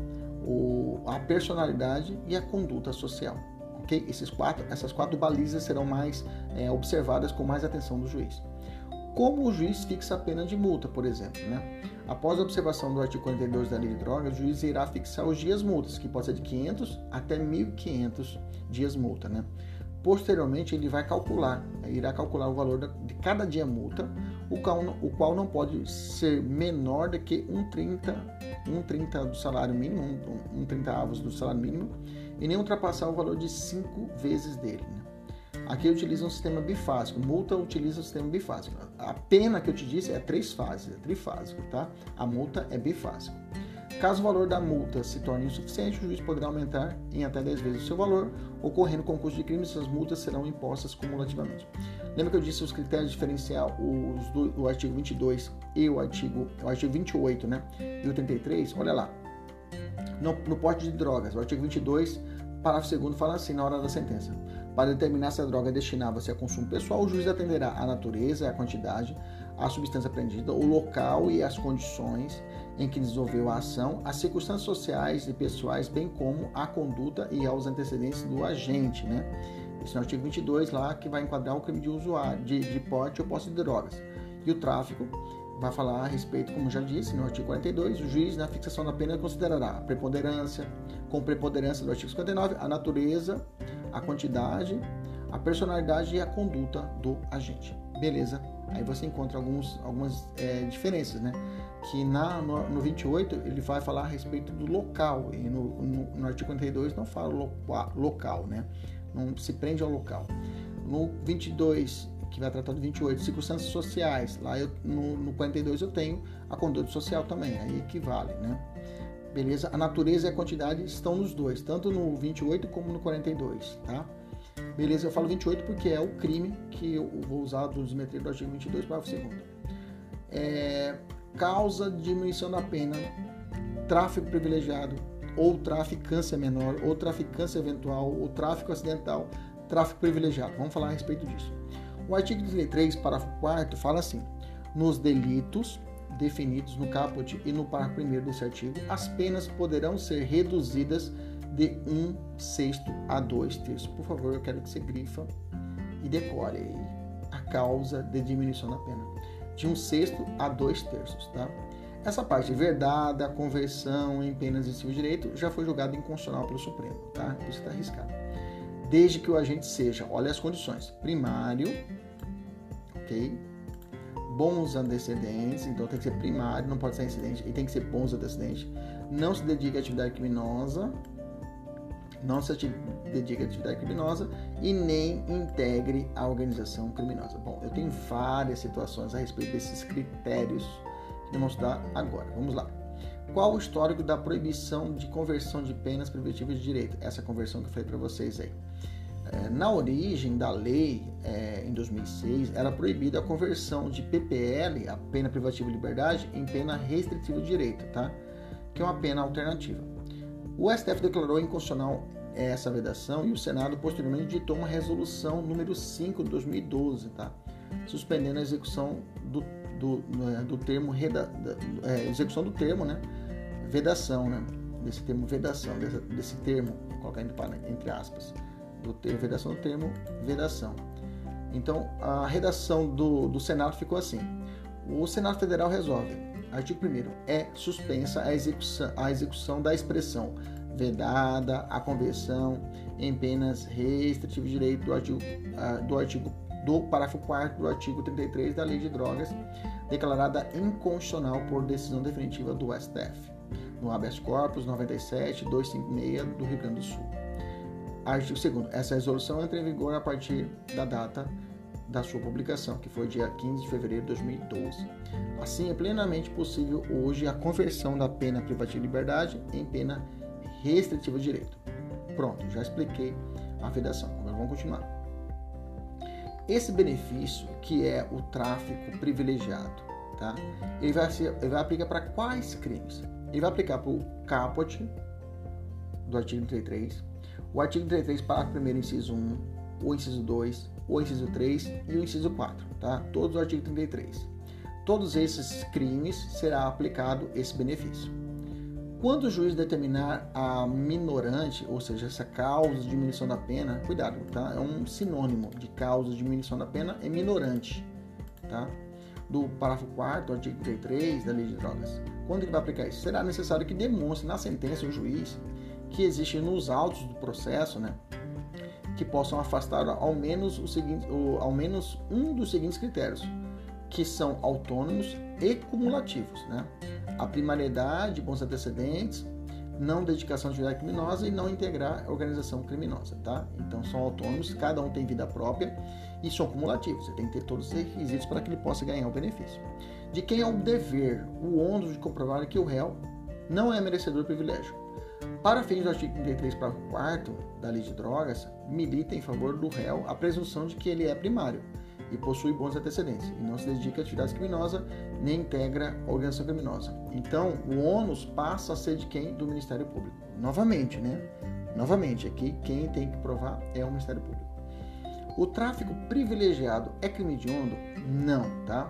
o, a personalidade e a conduta social. Ok? Esses quatro, essas quatro balizas serão mais é, observadas com mais atenção do juiz. Como o juiz fixa a pena de multa, por exemplo, né? Após a observação do artigo 42 da Lei de Drogas, o juiz irá fixar os dias multas, que pode ser de 500 até 1.500 dias multa, né? Posteriormente, ele vai calcular, irá calcular o valor de cada dia multa, o qual, o qual não pode ser menor do que um 30, um 30 do salário mínimo, um, um 30 avos do salário mínimo, e nem ultrapassar o valor de 5 vezes dele. Aqui utiliza um sistema bifásico. Multa utiliza o sistema bifásico. A pena que eu te disse é três fases, é trifásico, tá? A multa é bifásico. Caso o valor da multa se torne insuficiente, o juiz poderá aumentar em até 10 vezes o seu valor. Ocorrendo concurso de crime, essas multas serão impostas cumulativamente. Lembra que eu disse os critérios diferencial, os do, o artigo 22 e o artigo, o artigo 28, né? E o 33? Olha lá. No, no porte de drogas, o artigo 22, parágrafo 2 fala assim na hora da sentença. Para determinar se a droga destinava-se a consumo pessoal, o juiz atenderá à natureza, à quantidade, à substância apreendida, o local e as condições em que desenvolveu a ação, as circunstâncias sociais e pessoais, bem como a conduta e aos antecedentes do agente, né? Esse é o artigo 22 lá que vai enquadrar o crime de usuário, de, de porte ou posse de drogas. E o tráfico vai falar a respeito, como já disse, no artigo 42, o juiz na fixação da pena considerará a preponderância, com preponderância do artigo 59, a natureza, a quantidade, a personalidade e a conduta do agente. Beleza? Aí você encontra alguns, algumas é, diferenças, né? Que na, no, no 28 ele vai falar a respeito do local, e no, no, no artigo 42 não fala lo, local, né? Não se prende ao local. No 22 que vai tratar do 28, circunstâncias sociais. Lá eu, no, no 42 eu tenho a conduta social também, aí equivale, né? Beleza? A natureza e a quantidade estão nos dois, tanto no 28 como no 42, tá? Beleza, eu falo 28 porque é o crime que eu vou usar do dosimetria do artigo 22, parágrafo 2 é, Causa de diminuição da pena, tráfico privilegiado, ou traficância menor, ou traficância eventual, ou tráfico acidental, tráfico privilegiado. Vamos falar a respeito disso. O artigo 33, parágrafo 4 fala assim: nos delitos definidos no caput e no parágrafo 1 desse artigo, as penas poderão ser reduzidas de um sexto a dois terços. Por favor, eu quero que você grifa e decore a causa de diminuição da pena. De um sexto a dois terços, tá? Essa parte verdade, conversão em penas de civil direito já foi julgada inconstitucional pelo Supremo, tá? Isso está arriscado desde que o agente seja, olha as condições, primário, ok? Bons antecedentes, então tem que ser primário, não pode ser incidente, e tem que ser bons antecedentes. Não se dedique à atividade criminosa, não se dedique à atividade criminosa e nem integre a organização criminosa. Bom, eu tenho várias situações a respeito desses critérios que vamos dar agora. Vamos lá. Qual o histórico da proibição de conversão de penas privativas de direito? Essa conversão que eu falei para vocês aí. É, na origem da lei, é, em 2006, era proibida a conversão de PPL, a pena privativa de liberdade, em pena restritiva de direito, tá? que é uma pena alternativa. O STF declarou inconstitucional essa vedação e o Senado posteriormente ditou uma resolução número 5 de 2012, tá? suspendendo a execução do, do, é, do termo reda, é, execução do termo, né? vedação, né? desse termo vedação, desse, desse termo, colocando entre aspas do termo, vedação do termo vedação. Então, a redação do, do Senado ficou assim. O Senado Federal resolve. Artigo 1 é suspensa a execução, a execução da expressão vedada a conversão em penas restritivas de direito do artigo, do artigo do parágrafo 4 do artigo 33 da Lei de Drogas, declarada inconstitucional por decisão definitiva do STF, no habeas corpus 97 256 do Rio Grande do Sul. Artigo 2 Essa resolução entra em vigor a partir da data da sua publicação, que foi dia 15 de fevereiro de 2012. Assim, é plenamente possível hoje a conversão da pena privativa de liberdade em pena restritiva de direito. Pronto, já expliquei a vedação. Agora vamos continuar. Esse benefício, que é o tráfico privilegiado, tá? ele, vai ser, ele vai aplicar para quais crimes? Ele vai aplicar para o caput do artigo 33, o artigo 33, parágrafo 1 inciso 1, o inciso 2, o inciso 3 e o inciso 4, tá? Todos o artigo 33. Todos esses crimes será aplicado esse benefício. Quando o juiz determinar a minorante, ou seja, essa causa de diminuição da pena, cuidado, tá? É um sinônimo de causa de diminuição da pena, é minorante, tá? Do parágrafo 4 do artigo 33 da Lei de Drogas. Quando ele vai aplicar isso? Será necessário que demonstre na sentença o juiz que existe nos autos do processo, né, que possam afastar ao menos, o seguinte, o, ao menos um dos seguintes critérios, que são autônomos e cumulativos. Né? A primariedade, bons antecedentes, não dedicação à atividade criminosa e não integrar organização criminosa. Tá? Então são autônomos, cada um tem vida própria e são cumulativos. Você tem que ter todos os requisitos para que ele possa ganhar o benefício. De quem é o dever, o ônus de comprovar que o réu não é merecedor do privilégio para fins do artigo 33, parágrafo 4 da Lei de Drogas, milita em favor do réu a presunção de que ele é primário e possui bons antecedentes e não se dedica a atividades criminosas nem integra organização criminosa. Então, o ônus passa a ser de quem? Do Ministério Público. Novamente, né? Novamente, aqui quem tem que provar é o Ministério Público. O tráfico privilegiado é crime hediondo? Não, tá?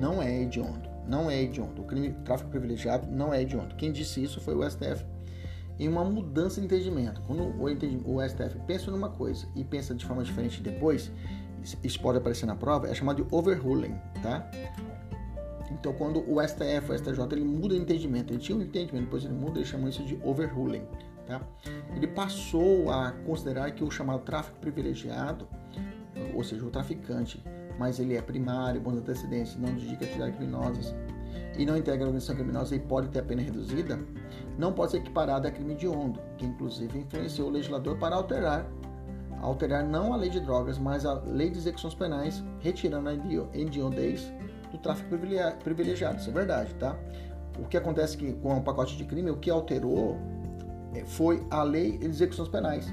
Não é hediondo. Não é hediondo. O crime tráfico privilegiado não é hediondo. Quem disse isso foi o STF em uma mudança de entendimento. Quando o, STF pensa numa coisa e pensa de forma diferente depois, isso pode aparecer na prova, é chamado de overruling, tá? Então, quando o STF, o STJ, ele muda de entendimento, ele tinha um entendimento, depois ele muda, ele chama isso de overruling, tá? Ele passou a considerar que o chamado tráfico privilegiado, ou seja, o traficante, mas ele é primário, bons antecedentes, não dedica atividades criminosas e não integra a organização criminosa e pode ter a pena reduzida, não pode ser equiparado a crime hediondo, que inclusive influenciou o legislador para alterar alterar não a lei de drogas, mas a lei de execuções penais, retirando a hediondez do tráfico privilegiado. Isso é verdade, tá? O que acontece que com o pacote de crime, o que alterou eh, foi a lei de execuções penais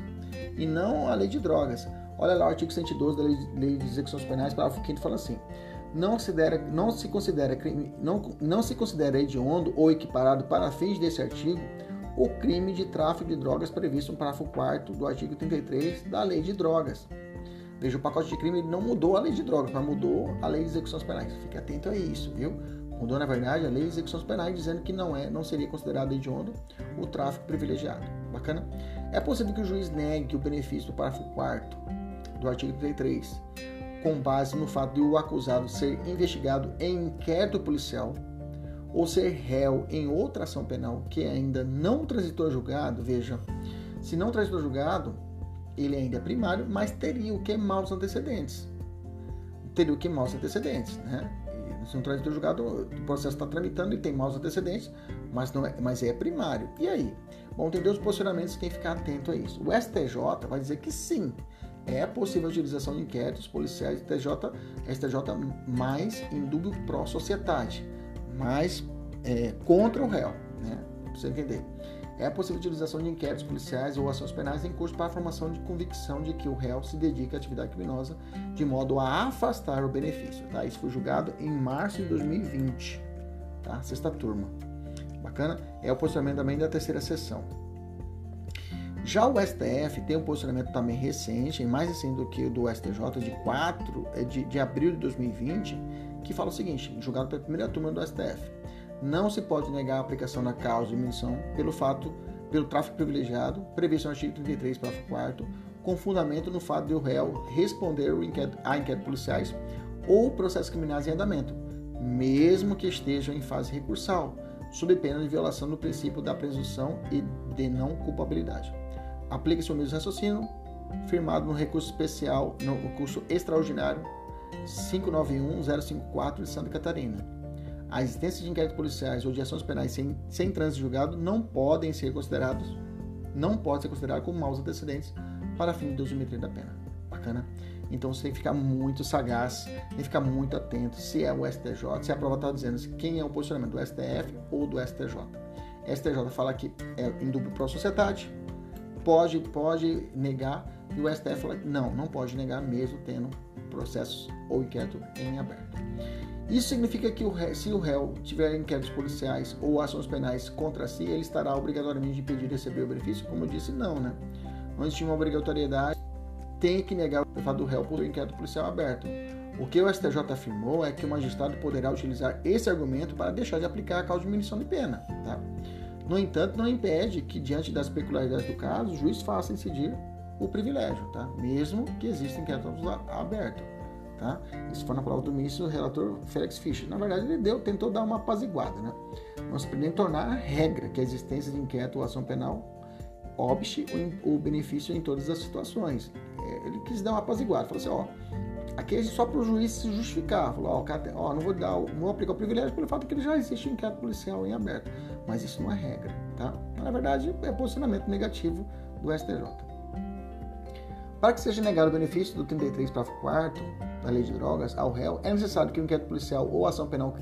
e não a lei de drogas. Olha lá o artigo 112 da lei de execuções penais, parágrafo 5 fala assim: não, considera, não se considera não, não se considera hediondo ou equiparado para fins desse artigo o crime de tráfico de drogas previsto no parágrafo 4 do artigo 33 da Lei de Drogas. Veja, o pacote de crime não mudou a lei de drogas, mas mudou a lei de execuções penais. Fique atento a isso, viu? Mudou, na verdade, a lei de execuções penais, dizendo que não é, não seria considerado hediondo o tráfico privilegiado. Bacana? É possível que o juiz negue o benefício do parágrafo 4 do artigo 33, com base no fato de o acusado ser investigado em inquérito policial ou ser réu em outra ação penal que ainda não transitou julgado, veja, se não transitou julgado, ele ainda é primário, mas teria o que maus antecedentes. Teria o que maus antecedentes, né? Se não transitou julgado, o processo está tramitando e tem maus antecedentes, mas, não é, mas é primário. E aí? Bom, tem dois posicionamentos que tem que ficar atento a isso. O STJ vai dizer que sim, é possível a utilização de inquéritos policiais STJ, STJ mais em dúvida pró sociedade, mais é, contra o réu, né? Você entender é a possível utilização de inquéritos policiais ou ações penais em curso para a formação de convicção de que o réu se dedica à atividade criminosa de modo a afastar o benefício. Tá? Isso foi julgado em março de 2020, tá? sexta turma. Bacana? É o posicionamento também da terceira sessão. Já o STF tem um posicionamento também recente, mais recente do que o do STJ, de 4 é de, de abril de 2020, que fala o seguinte, julgado pela primeira turma do STF não se pode negar a aplicação da causa de diminuição pelo fato, pelo tráfico privilegiado, previsto no artigo 33, parágrafo 4 com fundamento no fato de o réu responder a inquéritos policiais ou processos criminais em andamento, mesmo que estejam em fase recursal, sob pena de violação do princípio da presunção e de não culpabilidade. Aplica-se o mesmo raciocínio firmado no recurso especial, no recurso extraordinário 591054 de Santa Catarina a existência de inquéritos policiais ou de ações penais sem, sem trânsito julgado não podem ser considerados, não pode ser considerado como maus antecedentes para fim de dosimetria da pena. Bacana? Então você tem que ficar muito sagaz, tem que ficar muito atento se é o STJ, se a prova está dizendo quem é o posicionamento do STF ou do STJ. STJ fala que é em duplo sociedade, pode, pode negar, e o STF fala não, não pode negar mesmo tendo processos ou inquérito em aberto. Isso significa que o se o réu tiver inquéritos policiais ou ações penais contra si, ele estará obrigatoriamente impedido de receber o benefício? Como eu disse, não, né? Não existe uma obrigatoriedade, tem que negar o fato do réu por inquérito policial aberto. O que o STJ afirmou é que o magistrado poderá utilizar esse argumento para deixar de aplicar a causa de diminuição de pena. Tá? No entanto, não impede que, diante das peculiaridades do caso, o juiz faça incidir o privilégio, tá? mesmo que exista inquérito aberto. Tá? Isso foi na prova do ministro, relator Felix Fischer. Na verdade, ele deu, tentou dar uma apaziguada. Né? Nós pretendemos tornar a regra que a existência de inquérito ou ação penal obste o, benefício em todas as situações. É, ele quis dar uma apaziguada. Falou assim: ó, aqui é só para o juiz se justificar. Falou: ó, ó, não vou dar, não vou aplicar o privilégio pelo fato que ele já existe inquérito policial em aberto. Mas isso não é regra. Tá? Na verdade, é posicionamento negativo do STJ. Para que seja negado o benefício do 33 parágrafo 4 da Lei de Drogas ao réu, é necessário que o inquérito policial ou ação penal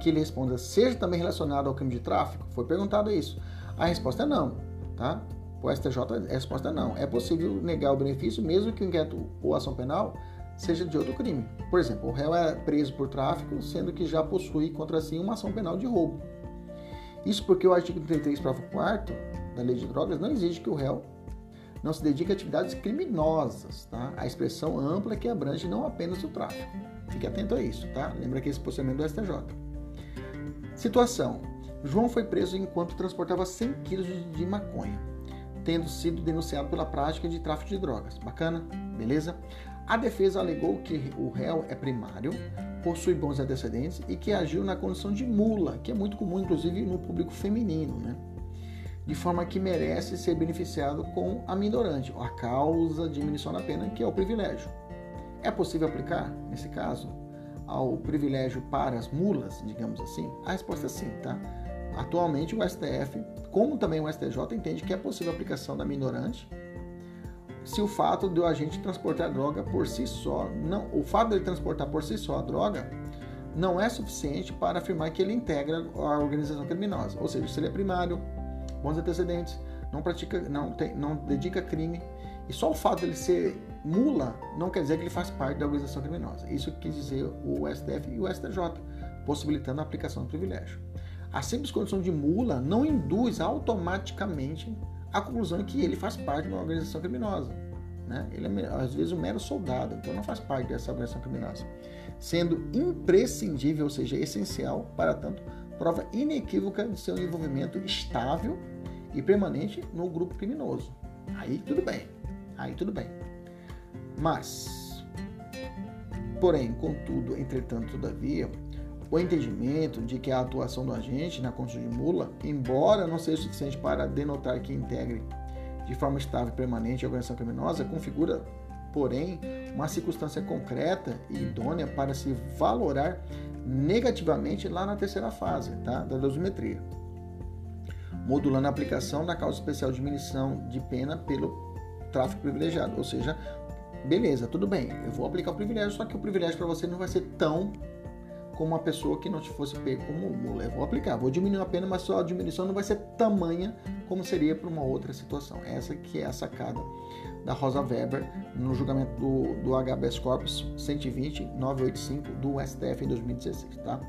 que ele responda seja também relacionado ao crime de tráfico? Foi perguntado isso. A resposta é não, tá? O STJ, a resposta é não. É possível negar o benefício mesmo que o inquérito ou ação penal seja de outro crime. Por exemplo, o réu é preso por tráfico, sendo que já possui contra si uma ação penal de roubo. Isso porque o artigo 33, parágrafo 4 da Lei de Drogas não exige que o réu não se dedica a atividades criminosas, tá? A expressão ampla que abrange não apenas o tráfico. Fique atento a isso, tá? Lembra que esse posicionamento do STJ. Situação. João foi preso enquanto transportava 100 quilos de maconha, tendo sido denunciado pela prática de tráfico de drogas. Bacana? Beleza? A defesa alegou que o réu é primário, possui bons antecedentes e que agiu na condição de mula, que é muito comum, inclusive, no público feminino, né? De forma que merece ser beneficiado com a minorante, a causa diminuição da pena, que é o privilégio. É possível aplicar, nesse caso, ao privilégio para as mulas, digamos assim? A resposta é sim, tá? Atualmente o STF, como também o STJ, entende que é possível a aplicação da minorante se o fato do agente transportar droga por si só, não, o fato de ele transportar por si só a droga não é suficiente para afirmar que ele integra a organização criminosa. Ou seja, se ele é primário, bons antecedentes, não pratica, não, tem, não dedica crime, e só o fato de ele ser mula não quer dizer que ele faz parte da organização criminosa. Isso quis dizer o STF e o STJ, possibilitando a aplicação do privilégio. A simples condição de mula não induz automaticamente a conclusão que ele faz parte de uma organização criminosa. Né? Ele é, às vezes, um mero soldado, então não faz parte dessa organização criminosa. Sendo imprescindível, ou seja, essencial, para tanto, prova inequívoca de seu envolvimento estável e permanente no grupo criminoso. Aí tudo bem, aí tudo bem. Mas, porém, contudo, entretanto, todavia, o entendimento de que a atuação do agente na condição de mula, embora não seja suficiente para denotar que integre de forma estável e permanente a organização criminosa, configura, porém, uma circunstância concreta e idônea para se valorar negativamente lá na terceira fase tá? da dosimetria, modulando a aplicação da causa especial de diminuição de pena pelo tráfico privilegiado, ou seja, beleza, tudo bem, eu vou aplicar o privilégio, só que o privilégio para você não vai ser tão como uma pessoa que não te fosse pego como mula. Eu vou aplicar, vou diminuir a pena, mas só a diminuição não vai ser tamanha como seria para uma outra situação. Essa que é a sacada da Rosa Weber no julgamento do, do HBS Corpus 120-985 do STF em 2016. Tá?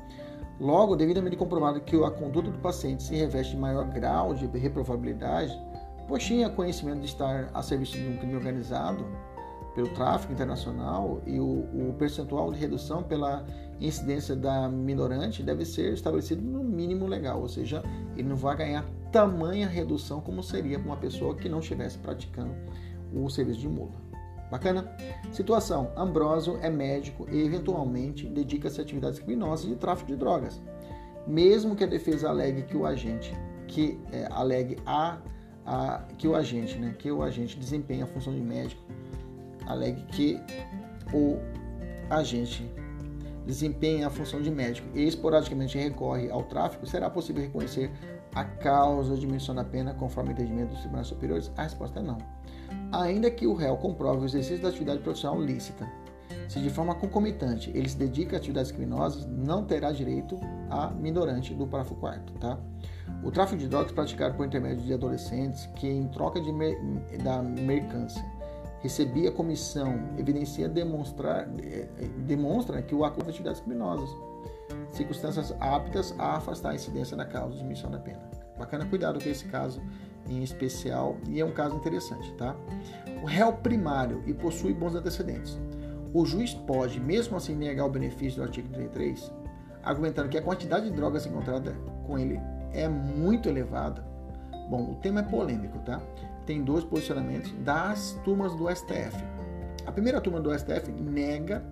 Logo, devidamente comprovado que a conduta do paciente se reveste de maior grau de reprovabilidade, pois tinha conhecimento de estar a serviço de um crime organizado pelo tráfico internacional e o, o percentual de redução pela incidência da minorante deve ser estabelecido no mínimo legal, ou seja, ele não vai ganhar tamanha redução como seria para uma pessoa que não estivesse praticando o serviço de mula. Bacana? Situação: Ambrósio é médico e eventualmente dedica-se a atividades criminosas de tráfico de drogas. Mesmo que a defesa alegue que o agente que é, alegue a, a, que o agente, né, que o agente desempenha a função de médico, alegue que o agente desempenha a função de médico e esporadicamente recorre ao tráfico, será possível reconhecer a causa de diminuição da pena conforme o entendimento dos tribunais superiores? A resposta é não. Ainda que o réu comprove o exercício da atividade profissional lícita, se de forma concomitante ele se dedica a atividades criminosas, não terá direito a minorante do parágrafo 4 tá? O tráfico de drogas praticado por intermédio de adolescentes que, em troca de mer da mercância, recebia comissão evidencia demonstrar, eh, demonstra que o acordo de atividades criminosas, circunstâncias aptas a afastar a incidência da causa de diminuição da pena. Bacana, cuidado com esse caso em especial e é um caso interessante, tá? O réu primário e possui bons antecedentes. O juiz pode, mesmo assim, negar o benefício do artigo 33, argumentando que a quantidade de drogas encontrada com ele é muito elevada. Bom, o tema é polêmico, tá? Tem dois posicionamentos das turmas do STF. A primeira turma do STF nega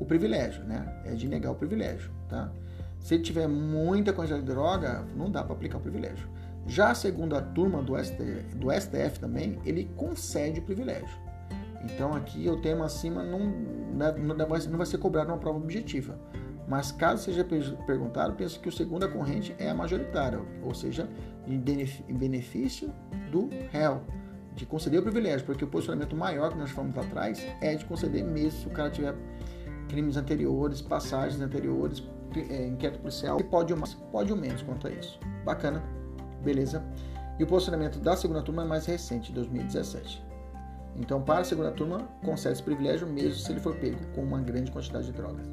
o privilégio, né? É de negar o privilégio, tá? Se tiver muita quantidade de droga, não dá para aplicar o privilégio. Já a segunda turma do STF, do STF também, ele concede o privilégio. Então aqui o tema acima não, né, não, vai, ser cobrado uma prova objetiva. Mas caso seja perguntado, penso que o segunda corrente é a majoritária, ou seja, em benefício do réu de conceder o privilégio, porque o posicionamento maior que nós falamos lá atrás é de conceder mesmo se o cara tiver crimes anteriores, passagens anteriores, é, inquérito policial, e pode ou mais, pode ou menos quanto a isso. Bacana, beleza? E o posicionamento da segunda turma é mais recente, 2017. Então, para a segunda turma, concede esse privilégio mesmo se ele for pego com uma grande quantidade de drogas.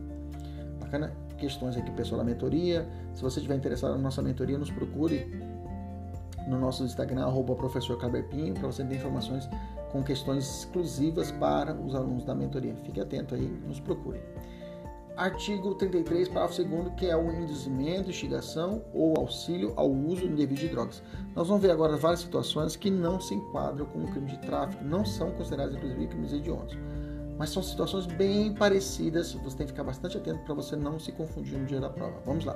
Bacana? Questões aqui, pessoal da mentoria. Se você estiver interessado na nossa mentoria, nos procure no nosso Instagram, arroba professor para você ter informações com questões exclusivas para os alunos da mentoria. Fique atento aí, nos procure. Artigo 33, parágrafo 2 que é o induzimento, instigação ou auxílio ao uso indevido de drogas. Nós vamos ver agora várias situações que não se enquadram como crime de tráfico, não são consideradas inclusive crimes hediondos. Mas são situações bem parecidas, você tem que ficar bastante atento para você não se confundir no dia da prova. Vamos lá.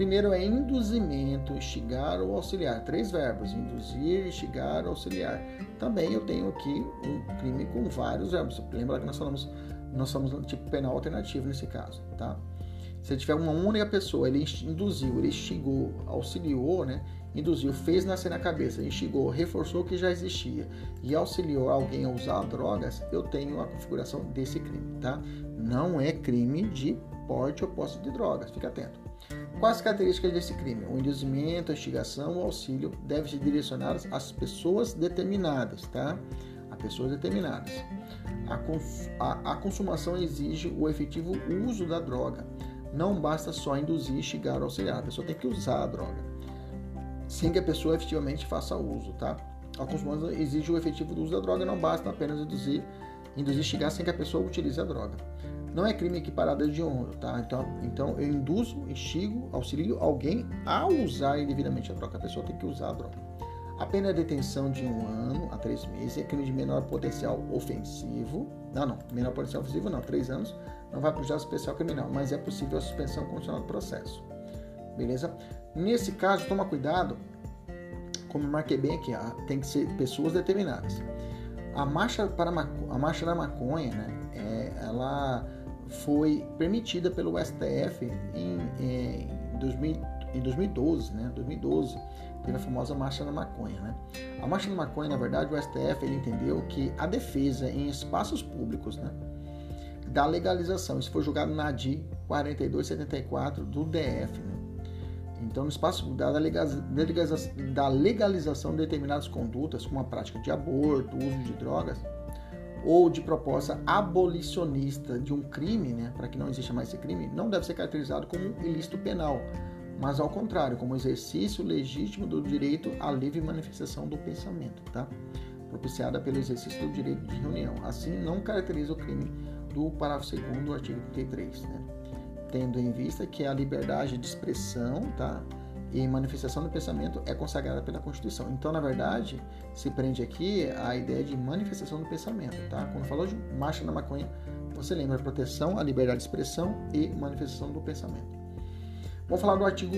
Primeiro é induzimento, instigar ou auxiliar. Três verbos: induzir, instigar, auxiliar. Também eu tenho aqui um crime com vários verbos. Lembra que nós falamos nós somos um tipo penal alternativo nesse caso, tá? Se tiver uma única pessoa, ele induziu, ele instigou, auxiliou, né? Induziu, fez nascer na cabeça, instigou, reforçou o que já existia e auxiliou alguém a usar drogas, eu tenho a configuração desse crime, tá? Não é crime de porte ou posse de drogas, fica atento. Quais as características desse crime? O induzimento, a instigação, o auxílio devem ser direcionados às pessoas determinadas, tá? A pessoas determinadas. A, cons a, a consumação exige o efetivo uso da droga. Não basta só induzir, instigar auxiliar. A pessoa tem que usar a droga, sem que a pessoa efetivamente faça uso, tá? A consumação exige o efetivo uso da droga. Não basta apenas induzir, induzir, instigar sem que a pessoa utilize a droga. Não é crime equiparado de honra, tá? Então, então eu induzo, instigo, auxilio alguém a usar indevidamente a droga. A pessoa tem que usar a droga. A pena de detenção de um ano a três meses é crime de menor potencial ofensivo. Não, não, menor potencial ofensivo não, três anos. Não vai para o juizado especial criminal, mas é possível a suspensão condicional do processo. Beleza? Nesse caso, toma cuidado, como marquei bem aqui, tem que ser pessoas determinadas. A marcha, para a marcha da maconha, né, é, ela foi permitida pelo STF em, em, 2000, em 2012, né, 2012 teve a famosa Marcha da Maconha. Né? A Marcha da Maconha, na verdade, o STF ele entendeu que a defesa em espaços públicos né, da legalização, isso foi julgado na ADI 4274 do DF. Né? Então, no espaço da legalização, da legalização de determinadas condutas, como a prática de aborto, uso de drogas, ou de proposta abolicionista de um crime, né, para que não exista mais esse crime, não deve ser caracterizado como ilícito penal, mas ao contrário, como exercício legítimo do direito à livre manifestação do pensamento, tá? propiciada pelo exercício do direito de reunião. Assim, não caracteriza o crime do parágrafo 2 do artigo 33, né? tendo em vista que a liberdade de expressão tá? E manifestação do pensamento é consagrada pela Constituição. Então, na verdade, se prende aqui a ideia de manifestação do pensamento. Tá? Quando falou de marcha na maconha, você lembra proteção à liberdade de expressão e manifestação do pensamento. Vamos falar do artigo,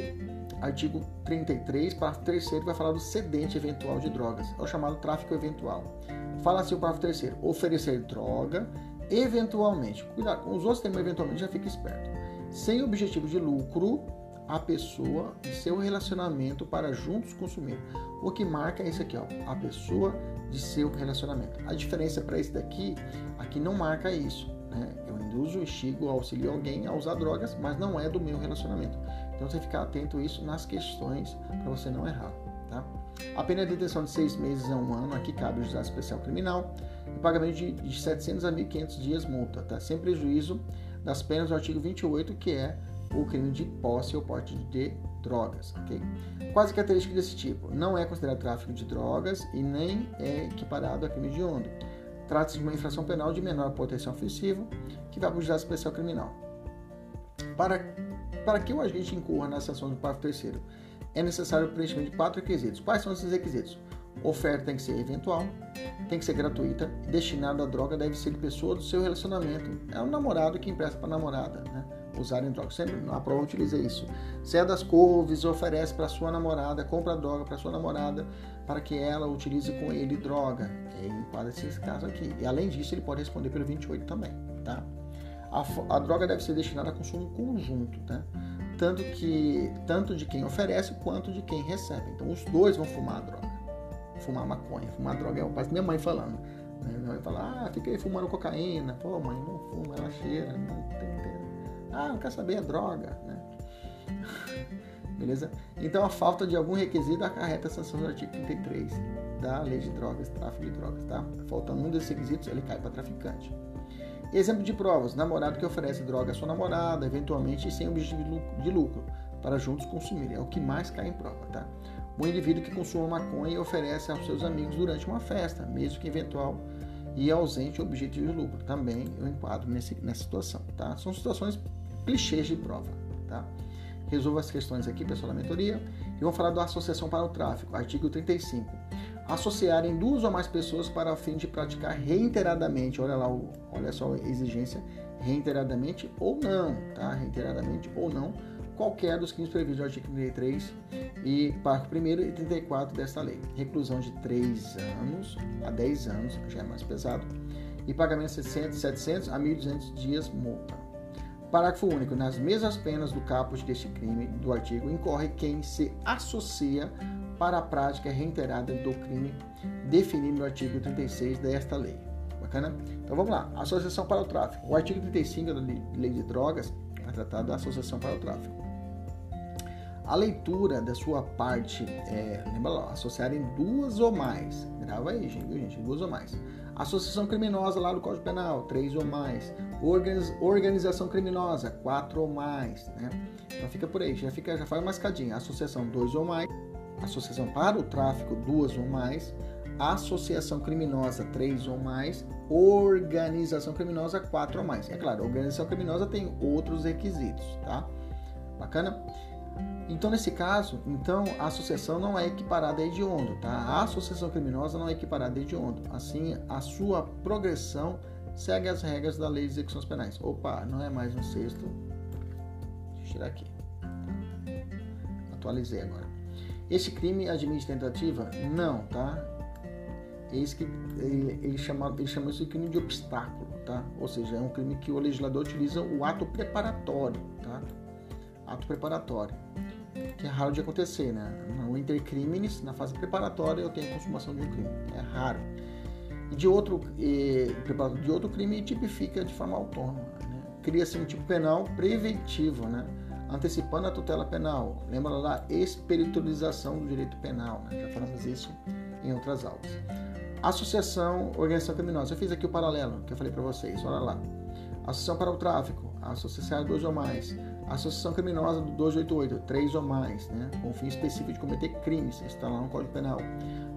artigo 33, parágrafo 3 que vai falar do cedente eventual de drogas. É o chamado tráfico eventual. Fala assim o parágrafo 3 oferecer droga eventualmente. Cuidado, com os outros termos eventualmente já fica esperto. Sem objetivo de lucro, a pessoa e seu relacionamento para juntos consumir. O que marca é isso aqui, ó, a pessoa de seu relacionamento. A diferença para esse daqui, aqui não marca isso. Né? Eu induzo, instigo, auxilio alguém a usar drogas, mas não é do meu relacionamento. Então você ficar atento a isso nas questões para você não errar. Tá? A pena de detenção de seis meses a um ano, aqui cabe o juizado especial criminal, e pagamento de, de 700 a 1.500 dias multa, tá? sem prejuízo das penas do artigo 28, que é o crime de posse ou porte de drogas. Okay? Quais características desse tipo? Não é considerado tráfico de drogas e nem é equiparado a crime de onda. Trata-se de uma infração penal de menor potencial ofensivo que vai para o juizado especial criminal. Para para que o agente incorra nas sanções do parágrafo 3 é necessário o preenchimento de quatro requisitos. Quais são esses requisitos? Oferta tem que ser eventual, tem que ser gratuita, destinada à droga deve ser de pessoa do seu relacionamento. É o namorado que empresta para a namorada, né? Usarem droga. Sempre na prova utiliza isso. Se é das couves, oferece para sua namorada, compra droga para sua namorada para que ela utilize com ele droga. E enquadra esse caso aqui. E além disso, ele pode responder pelo 28 também, tá? a, a droga deve ser destinada a consumo conjunto, né? Tanto, que, tanto de quem oferece quanto de quem recebe. Então os dois vão fumar a droga. Fumar maconha. Fumar droga é o pai minha mãe falando. Né? Minha mãe fala, ah, fiquei fumando cocaína. Pô, mãe, não fuma, ela cheira, não tem. Ah, não quer saber, é droga, né? Beleza? Então a falta de algum requisito acarreta a sanção do artigo 33 da lei de drogas, tráfico de drogas, tá? Faltando um desses requisitos, ele cai para traficante. Exemplo de provas: namorado que oferece droga à sua namorada, eventualmente sem objetivo de lucro, para juntos consumirem. É o que mais cai em prova, tá? O indivíduo que consuma maconha e oferece aos seus amigos durante uma festa, mesmo que eventual e ausente objetivo de lucro. Também eu enquadro nesse, nessa situação, tá? São situações clichês de prova, tá? Resolva as questões aqui, pessoal da mentoria. E vamos falar da associação para o tráfico, artigo 35. Associarem duas ou mais pessoas para o fim de praticar reiteradamente, olha lá, olha só a exigência, reiteradamente ou não, tá? Reiteradamente ou não, qualquer dos crimes previstos no artigo 33 e parágrafo 1 e 34 desta lei. Reclusão de 3 anos a 10 anos, já é mais pesado, e pagamento de 700, 700 a 1.200 dias multa. Parágrafo único. Nas mesmas penas do caput deste crime do artigo, incorre quem se associa para a prática reiterada do crime definido no artigo 36 desta lei. Bacana? Então vamos lá. Associação para o tráfico. O artigo 35 da Lei de Drogas vai tratar da associação para o tráfico. A leitura da sua parte, é, lembra lá, em duas ou mais. Grava aí, gente, duas ou mais Associação criminosa lá do Código Penal, três ou mais. Organização criminosa, quatro ou mais, né? Então fica por aí, já fica, já faz uma escadinha. Associação dois ou mais, associação para o tráfico duas ou mais, associação criminosa três ou mais, organização criminosa quatro ou mais. É claro, organização criminosa tem outros requisitos, tá? Bacana? Então, nesse caso, então a associação não é equiparada a hediondo, tá? A associação criminosa não é equiparada a hediondo. Assim, a sua progressão segue as regras da lei de execuções penais. Opa, não é mais um sexto. Deixa eu tirar aqui. Atualizei agora. Este crime admite tentativa? Não, tá? Eis que ele, ele, chama, ele chama isso de crime de obstáculo, tá? Ou seja, é um crime que o legislador utiliza o ato preparatório, tá? Ato preparatório que é raro de acontecer, né? No intercrimes, na fase preparatória, eu tenho a consumação de um crime. É raro. E de outro, de outro crime tipifica de forma autônoma. Né? Cria-se um tipo penal preventivo, né? antecipando a tutela penal. Lembra lá, espiritualização do direito penal. Né? Já falamos isso em outras aulas. Associação, organização criminosa. Eu fiz aqui o paralelo que eu falei para vocês. Olha lá. Associação para o tráfico, associação dois ou mais associação criminosa do 288, três ou mais, né, com fim específico de cometer crimes, está lá no Código Penal.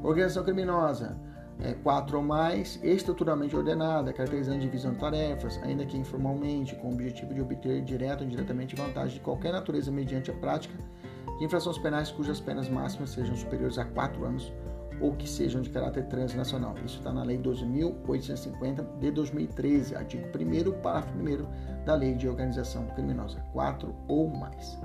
Organização criminosa, é, quatro ou mais, estruturalmente ordenada, caracterizando divisão de tarefas, ainda que informalmente, com o objetivo de obter direto ou indiretamente vantagem de qualquer natureza mediante a prática de infrações penais cujas penas máximas sejam superiores a quatro anos ou que sejam de caráter transnacional. Isso está na Lei 12.850 de 2013, artigo 1 parágrafo 1 da Lei de Organização Criminosa, 4 ou mais.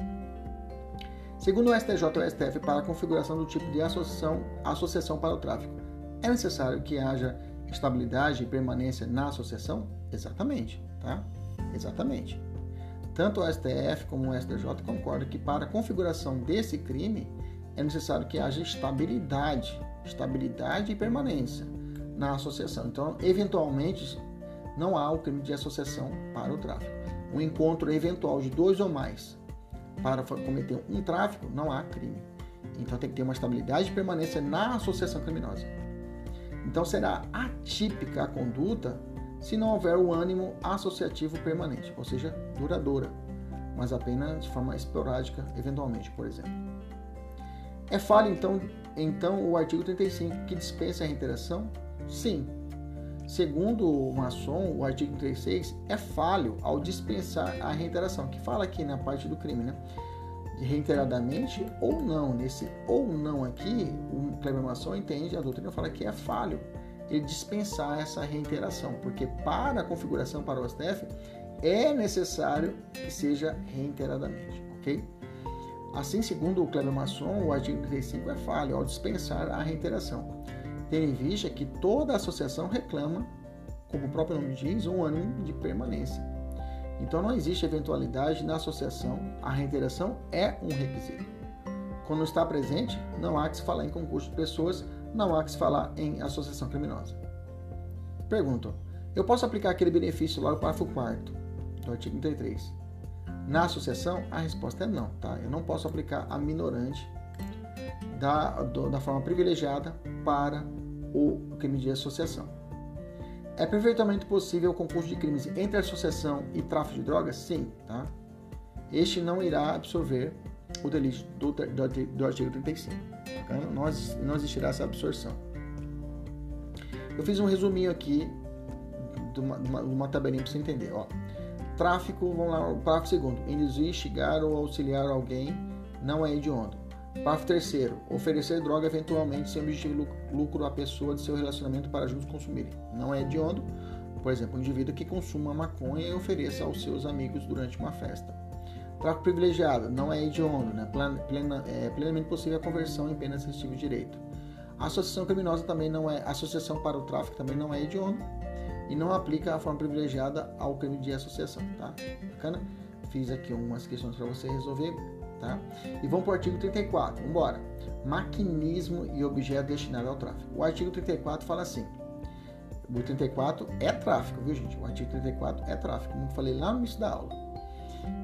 Segundo o STJ e o STF, para a configuração do tipo de associação, associação para o tráfico, é necessário que haja estabilidade e permanência na associação? Exatamente, tá? Exatamente. Tanto o STF como o STJ concordam que para a configuração desse crime é necessário que haja estabilidade estabilidade e permanência na associação. Então, eventualmente, não há o crime de associação para o tráfico. Um encontro eventual de dois ou mais para cometer um tráfico, não há crime. Então, tem que ter uma estabilidade e permanência na associação criminosa. Então, será atípica a conduta se não houver o ânimo associativo permanente, ou seja, duradoura, mas apenas de forma esporádica, eventualmente, por exemplo. É falha, então, então o artigo 35 que dispensa a reiteração? Sim. Segundo o maçom, o artigo 36 é falho ao dispensar a reiteração, que fala aqui na parte do crime, né? Reiteradamente ou não. Nesse ou não aqui, o Kleber Maçom entende, a doutrina fala que é falho ele dispensar essa reiteração, porque para a configuração para o STF é necessário que seja reiteradamente, ok? Assim, segundo o Kleber Masson, o artigo 35 é falho ao dispensar a reiteração, tendo em vista que toda associação reclama, como o próprio nome diz, um ânimo de permanência. Então não existe eventualidade na associação, a reiteração é um requisito. Quando está presente, não há que se falar em concurso de pessoas, não há que se falar em associação criminosa. Pergunta: eu posso aplicar aquele benefício lá no parágrafo 4 do artigo 33 na associação? A resposta é não, tá? Eu não posso aplicar a minorante da, do, da forma privilegiada para o crime de associação. É perfeitamente possível o concurso de crimes entre associação e tráfico de drogas? Sim, tá? Este não irá absorver o delito do, do, do artigo 35. Tá? Não, não existirá essa absorção. Eu fiz um resuminho aqui de uma, de uma, de uma tabelinha para você entender. Ó Tráfico, vamos lá, parágrafo segundo. Induzir, instigar ou auxiliar alguém não é hediondo. Parágrafo terceiro. Oferecer droga eventualmente sem objetivo lucro à pessoa de seu relacionamento para juntos consumirem. Não é hediondo. Por exemplo, um indivíduo que consuma maconha e ofereça aos seus amigos durante uma festa. Tráfico privilegiado não é hediondo, né? Plena, é plenamente possível a conversão em desse tipo de direito. A associação criminosa também não é, associação para o tráfico também não é hediondo e não aplica a forma privilegiada ao crime de associação, tá? Bacana? Fiz aqui umas questões para você resolver, tá? E vamos para o artigo 34, vamos embora. Maquinismo e objeto destinado ao tráfico. O artigo 34 fala assim, o 34 é tráfico, viu gente? O artigo 34 é tráfico, como eu falei lá no início da aula.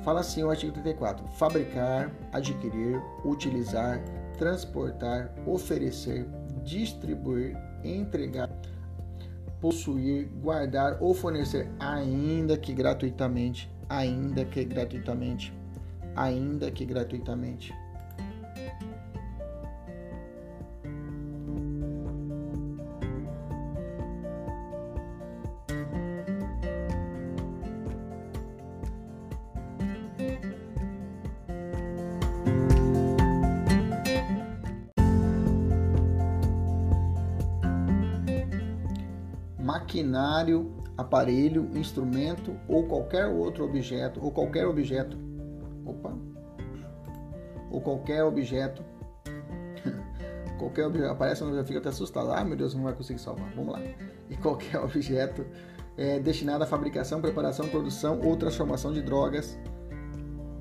Fala assim o artigo 34: fabricar, adquirir, utilizar, transportar, oferecer, distribuir, entregar, possuir, guardar ou fornecer, ainda que gratuitamente, ainda que gratuitamente, ainda que gratuitamente. Maquinário, aparelho, instrumento ou qualquer outro objeto, ou qualquer objeto, ou qualquer objeto, qualquer objeto, aparece no fica até assustado, ah meu Deus, não vai conseguir salvar, vamos lá, e qualquer objeto é, destinado à fabricação, preparação, produção ou transformação de drogas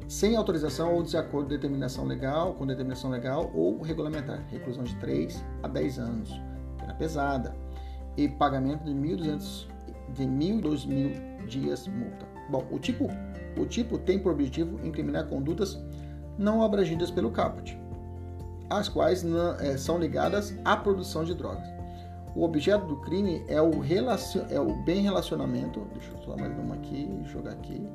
sem autorização ou desacordo de determinação legal, com determinação legal ou regulamentar, reclusão de 3 a 10 anos, pena pesada. E pagamento de 1.200 de 1.000 e 2.000 dias multa. Bom, o tipo, o tipo tem por objetivo incriminar condutas não abrangidas pelo caput, as quais não, é, são ligadas à produção de drogas. O objeto do crime é o, relacion, é o bem relacionamento. Deixa eu só mais uma aqui, jogar aqui.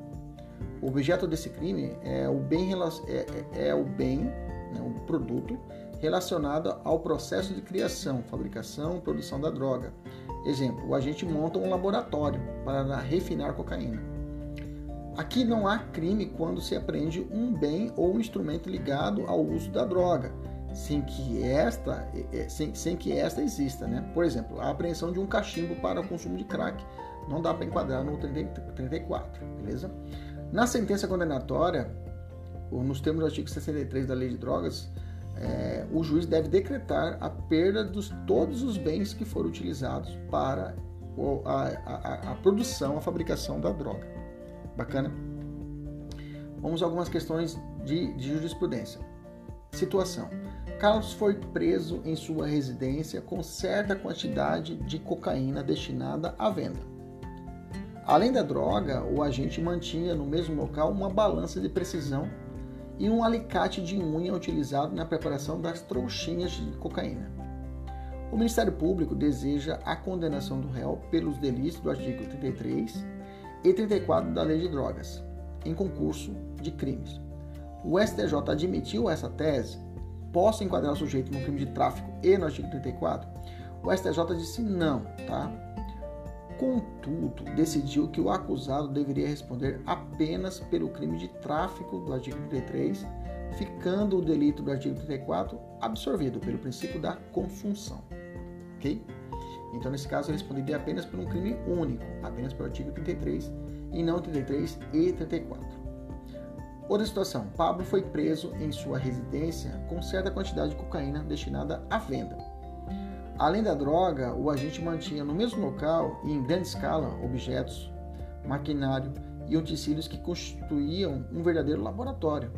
O objeto desse crime é o bem, é, é, é o bem, né, o produto relacionada ao processo de criação, fabricação e produção da droga. Exemplo, o agente monta um laboratório para refinar cocaína. Aqui não há crime quando se apreende um bem ou um instrumento ligado ao uso da droga, sem que esta, sem, sem que esta exista. Né? Por exemplo, a apreensão de um cachimbo para o consumo de crack não dá para enquadrar no 34, beleza? Na sentença condenatória, nos termos do artigo 63 da Lei de Drogas, é, o juiz deve decretar a perda de todos os bens que foram utilizados para a, a, a produção, a fabricação da droga. Bacana? Vamos a algumas questões de, de jurisprudência. Situação: Carlos foi preso em sua residência com certa quantidade de cocaína destinada à venda. Além da droga, o agente mantinha no mesmo local uma balança de precisão e um alicate de unha utilizado na preparação das trouxinhas de cocaína. O Ministério Público deseja a condenação do réu pelos delitos do artigo 33 e 34 da Lei de Drogas, em concurso de crimes. O STJ admitiu essa tese? Posso enquadrar o sujeito no crime de tráfico e no artigo 34? O STJ disse não, tá? Contudo, decidiu que o acusado deveria responder apenas pelo crime de tráfico do artigo 33, ficando o delito do artigo 34 absorvido pelo princípio da consunção. Ok? Então, nesse caso, ele responderia apenas por um crime único, apenas pelo artigo 33 e não 33 e 34. Outra situação: Pablo foi preso em sua residência com certa quantidade de cocaína destinada à venda. Além da droga, o agente mantinha no mesmo local e em grande escala objetos, maquinário e utensílios que constituíam um verdadeiro laboratório,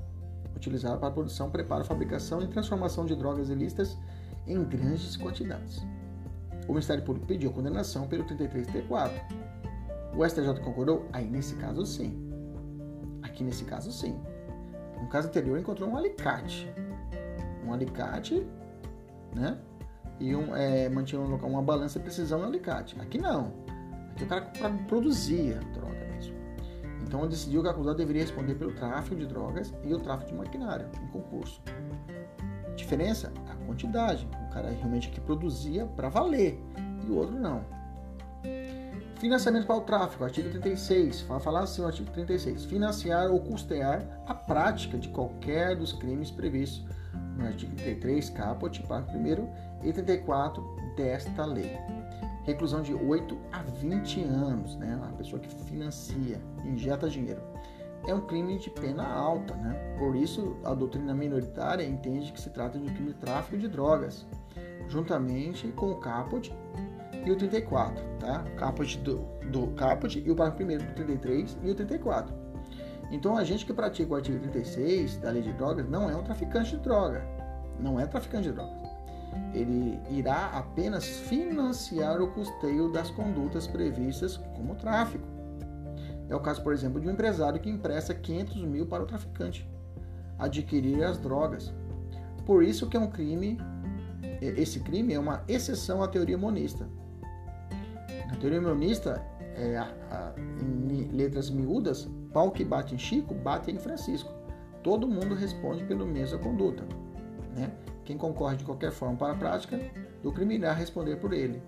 utilizado para a produção, preparo, fabricação e transformação de drogas ilícitas em grandes quantidades. O Ministério Público pediu condenação pelo 33T4. O STJ concordou? Aí nesse caso sim. Aqui nesse caso sim. No caso anterior encontrou um alicate. Um alicate, né? e um, é, mantinha um local, uma balança de precisão um alicate. Aqui não. Aqui o cara produzia droga mesmo. Então decidiu que o acusado deveria responder pelo tráfico de drogas e o tráfico de maquinário em concurso. Diferença? A quantidade. Cara realmente que produzia para valer e o outro não. Financiamento para o tráfico, artigo 36. Vai falar assim o artigo 36. Financiar ou custear a prática de qualquer dos crimes previstos no artigo 33, caput, parágrafo 1 e 34 desta lei. Reclusão de 8 a 20 anos, né? A pessoa que financia, injeta dinheiro. É um crime de pena alta, né? Por isso, a doutrina minoritária entende que se trata de um crime de tráfico de drogas, juntamente com o caput e o 34, tá? Caput do, do caput e o parágrafo 1 do 33 e o 34. Então, a gente que pratica o artigo 36 da lei de drogas não é um traficante de droga. Não é traficante de drogas. Ele irá apenas financiar o custeio das condutas previstas como tráfico. É o caso, por exemplo, de um empresário que empresta 500 mil para o traficante adquirir as drogas. Por isso que é um crime, esse crime é uma exceção à teoria monista. Na teoria monista, é, a, a, em letras miúdas, pau que bate em Chico, bate em Francisco. Todo mundo responde pela mesma conduta. Né? Quem concorre de qualquer forma para a prática do crime irá responder por ele.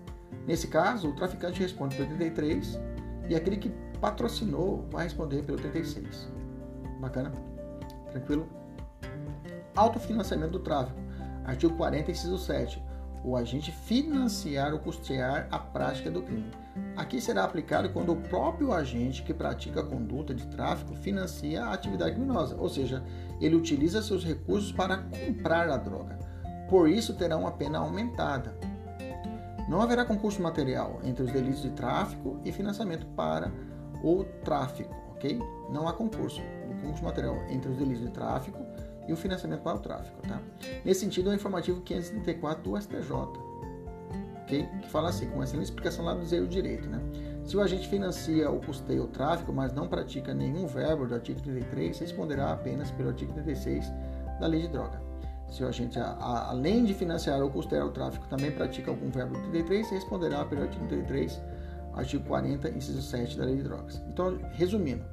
Nesse caso, o traficante responde pelo 33 e aquele que patrocinou vai responder pelo 36. Bacana? Tranquilo? Autofinanciamento do tráfico. Artigo 40, inciso 7. O agente financiar ou custear a prática do crime. Aqui será aplicado quando o próprio agente que pratica a conduta de tráfico financia a atividade criminosa, ou seja, ele utiliza seus recursos para comprar a droga. Por isso terá uma pena aumentada. Não haverá concurso material entre os delitos de tráfico e financiamento para o tráfico, ok? Não há concurso. O concurso material entre os delitos de tráfico e o financiamento para o tráfico, tá? Nesse sentido, é o informativo 534 do STJ, ok? Que fala assim, com essa explicação lá do zero direito, né? Se o agente financia ou custeia o tráfico, mas não pratica nenhum verbo do artigo 33, responderá apenas pelo artigo 36 da Lei de Droga. Se o agente, a, além de financiar ou custear o tráfico, também pratica algum verbo do 33, responderá pelo artigo 33, artigo 40, inciso 7 da Lei de Drogas. Então, resumindo,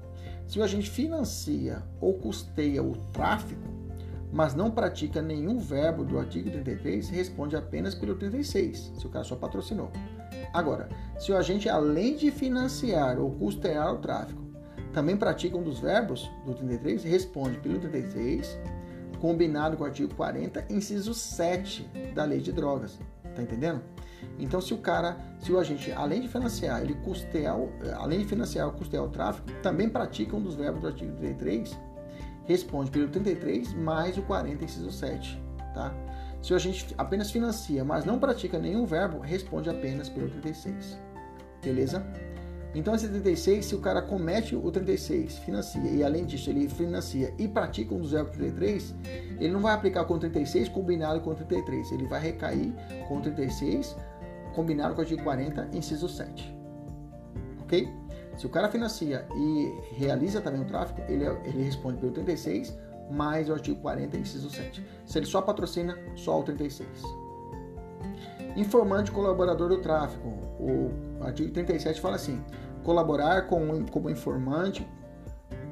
se o agente financia ou custeia o tráfico, mas não pratica nenhum verbo do artigo 33, responde apenas pelo 36, se o cara só patrocinou. Agora, se o agente, além de financiar ou custear o tráfico, também pratica um dos verbos do 33, responde pelo 36, combinado com o artigo 40, inciso 7 da lei de drogas. Tá entendendo? Então, se o cara, se o agente, além de financiar, ele custear, além de financiar ou custear o tráfico, também pratica um dos verbos do artigo 33, responde pelo 33 mais o 40, inciso 7, tá? Se o agente apenas financia, mas não pratica nenhum verbo, responde apenas pelo 36. Beleza? Então, esse 36, se o cara comete o 36, financia, e além disso ele financia e pratica um dos verbos 33, ele não vai aplicar com o 36 combinado com o 33, ele vai recair com o 36 combinado com o artigo 40, inciso 7. Ok? Se o cara financia e realiza também o tráfico, ele, ele responde pelo 36 mais o artigo 40, inciso 7. Se ele só patrocina, só o 36. Informante colaborador do tráfico. O artigo 37 fala assim: colaborar com, como informante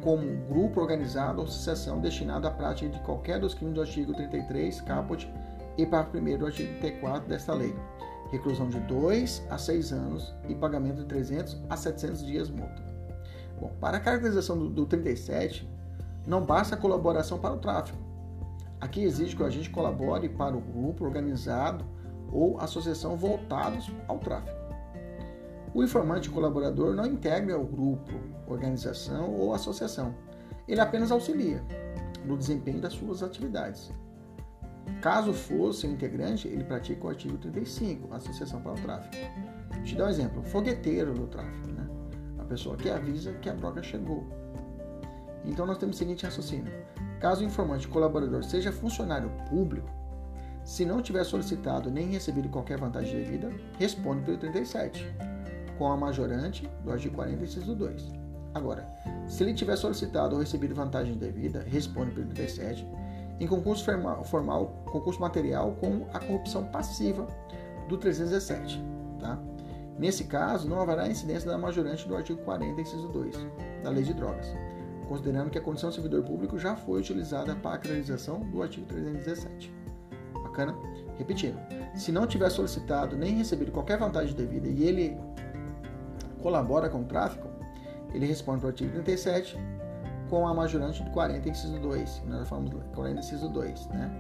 como grupo organizado ou associação destinado à prática de qualquer dos crimes do artigo 33, caput, e para o primeiro do artigo 34 desta lei reclusão de 2 a 6 anos e pagamento de 300 a 700 dias multa. Bom, para a caracterização do, do 37, não basta a colaboração para o tráfico. Aqui exige que o agente colabore para o grupo organizado ou associação voltados ao tráfico. O informante colaborador não integra o grupo, organização ou associação. Ele apenas auxilia no desempenho das suas atividades. Caso fosse um integrante, ele pratica o artigo 35, Associação para o Tráfico. Te dar um exemplo: fogueteiro do tráfico, né? A pessoa que avisa que a droga chegou. Então nós temos o seguinte raciocínio: caso o informante colaborador seja funcionário público, se não tiver solicitado nem recebido qualquer vantagem devida, responde pelo 37, com a majorante do artigo 40, inciso 2. Agora, se ele tiver solicitado ou recebido vantagem devida, responde pelo 37 em concurso formal, concurso material com a corrupção passiva do 317. Tá? Nesse caso, não haverá incidência da majorante do artigo 40, inciso 2 da Lei de Drogas, considerando que a condição de servidor público já foi utilizada para a acreditação do artigo 317. Bacana? Repetindo, se não tiver solicitado nem recebido qualquer vantagem devida e ele colabora com o tráfico, ele responde para o artigo 37 com a majorante do 40, inciso 2. Nós falamos do 40, inciso 2, né?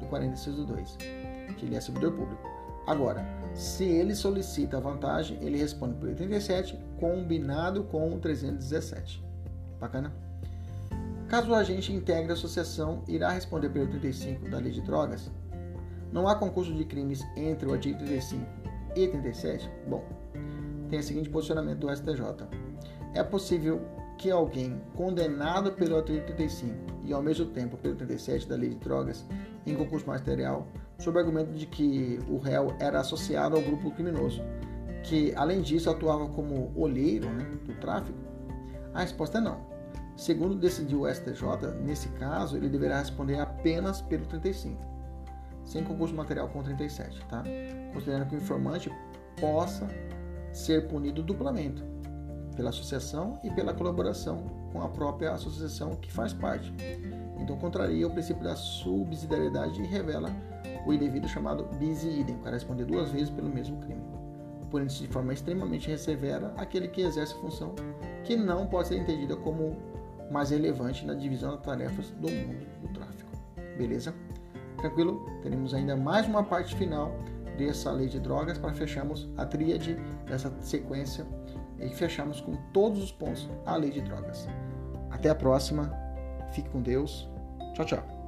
Do 40, inciso 2, que ele é servidor público. Agora, se ele solicita a vantagem, ele responde por 87, combinado com o 317. Bacana? Caso o agente integre a associação, irá responder pelo 35 da Lei de Drogas. Não há concurso de crimes entre o artigo 35 e 37? Bom, tem o seguinte posicionamento do STJ. É possível que alguém condenado pelo artigo 35 e ao mesmo tempo pelo 37 da Lei de Drogas em concurso material, sob o argumento de que o réu era associado ao grupo criminoso, que além disso atuava como olheiro né, do tráfico? A resposta é não. Segundo decidiu o STJ, nesse caso ele deverá responder apenas pelo 35, sem concurso material com 37, tá? Considerando que o informante possa ser punido duplamente pela associação e pela colaboração com a própria associação que faz parte. Então contraria o princípio da subsidiariedade e revela o indevido chamado bis idem, para responder duas vezes pelo mesmo crime. Por isso, de forma extremamente severa, aquele que exerce função que não pode ser entendida como mais relevante na divisão das tarefas do mundo do tráfico. Beleza? Tranquilo? Teremos ainda mais uma parte final dessa lei de drogas para fecharmos a tríade dessa sequência e fechamos com todos os pontos a lei de drogas. Até a próxima, fique com Deus, tchau, tchau.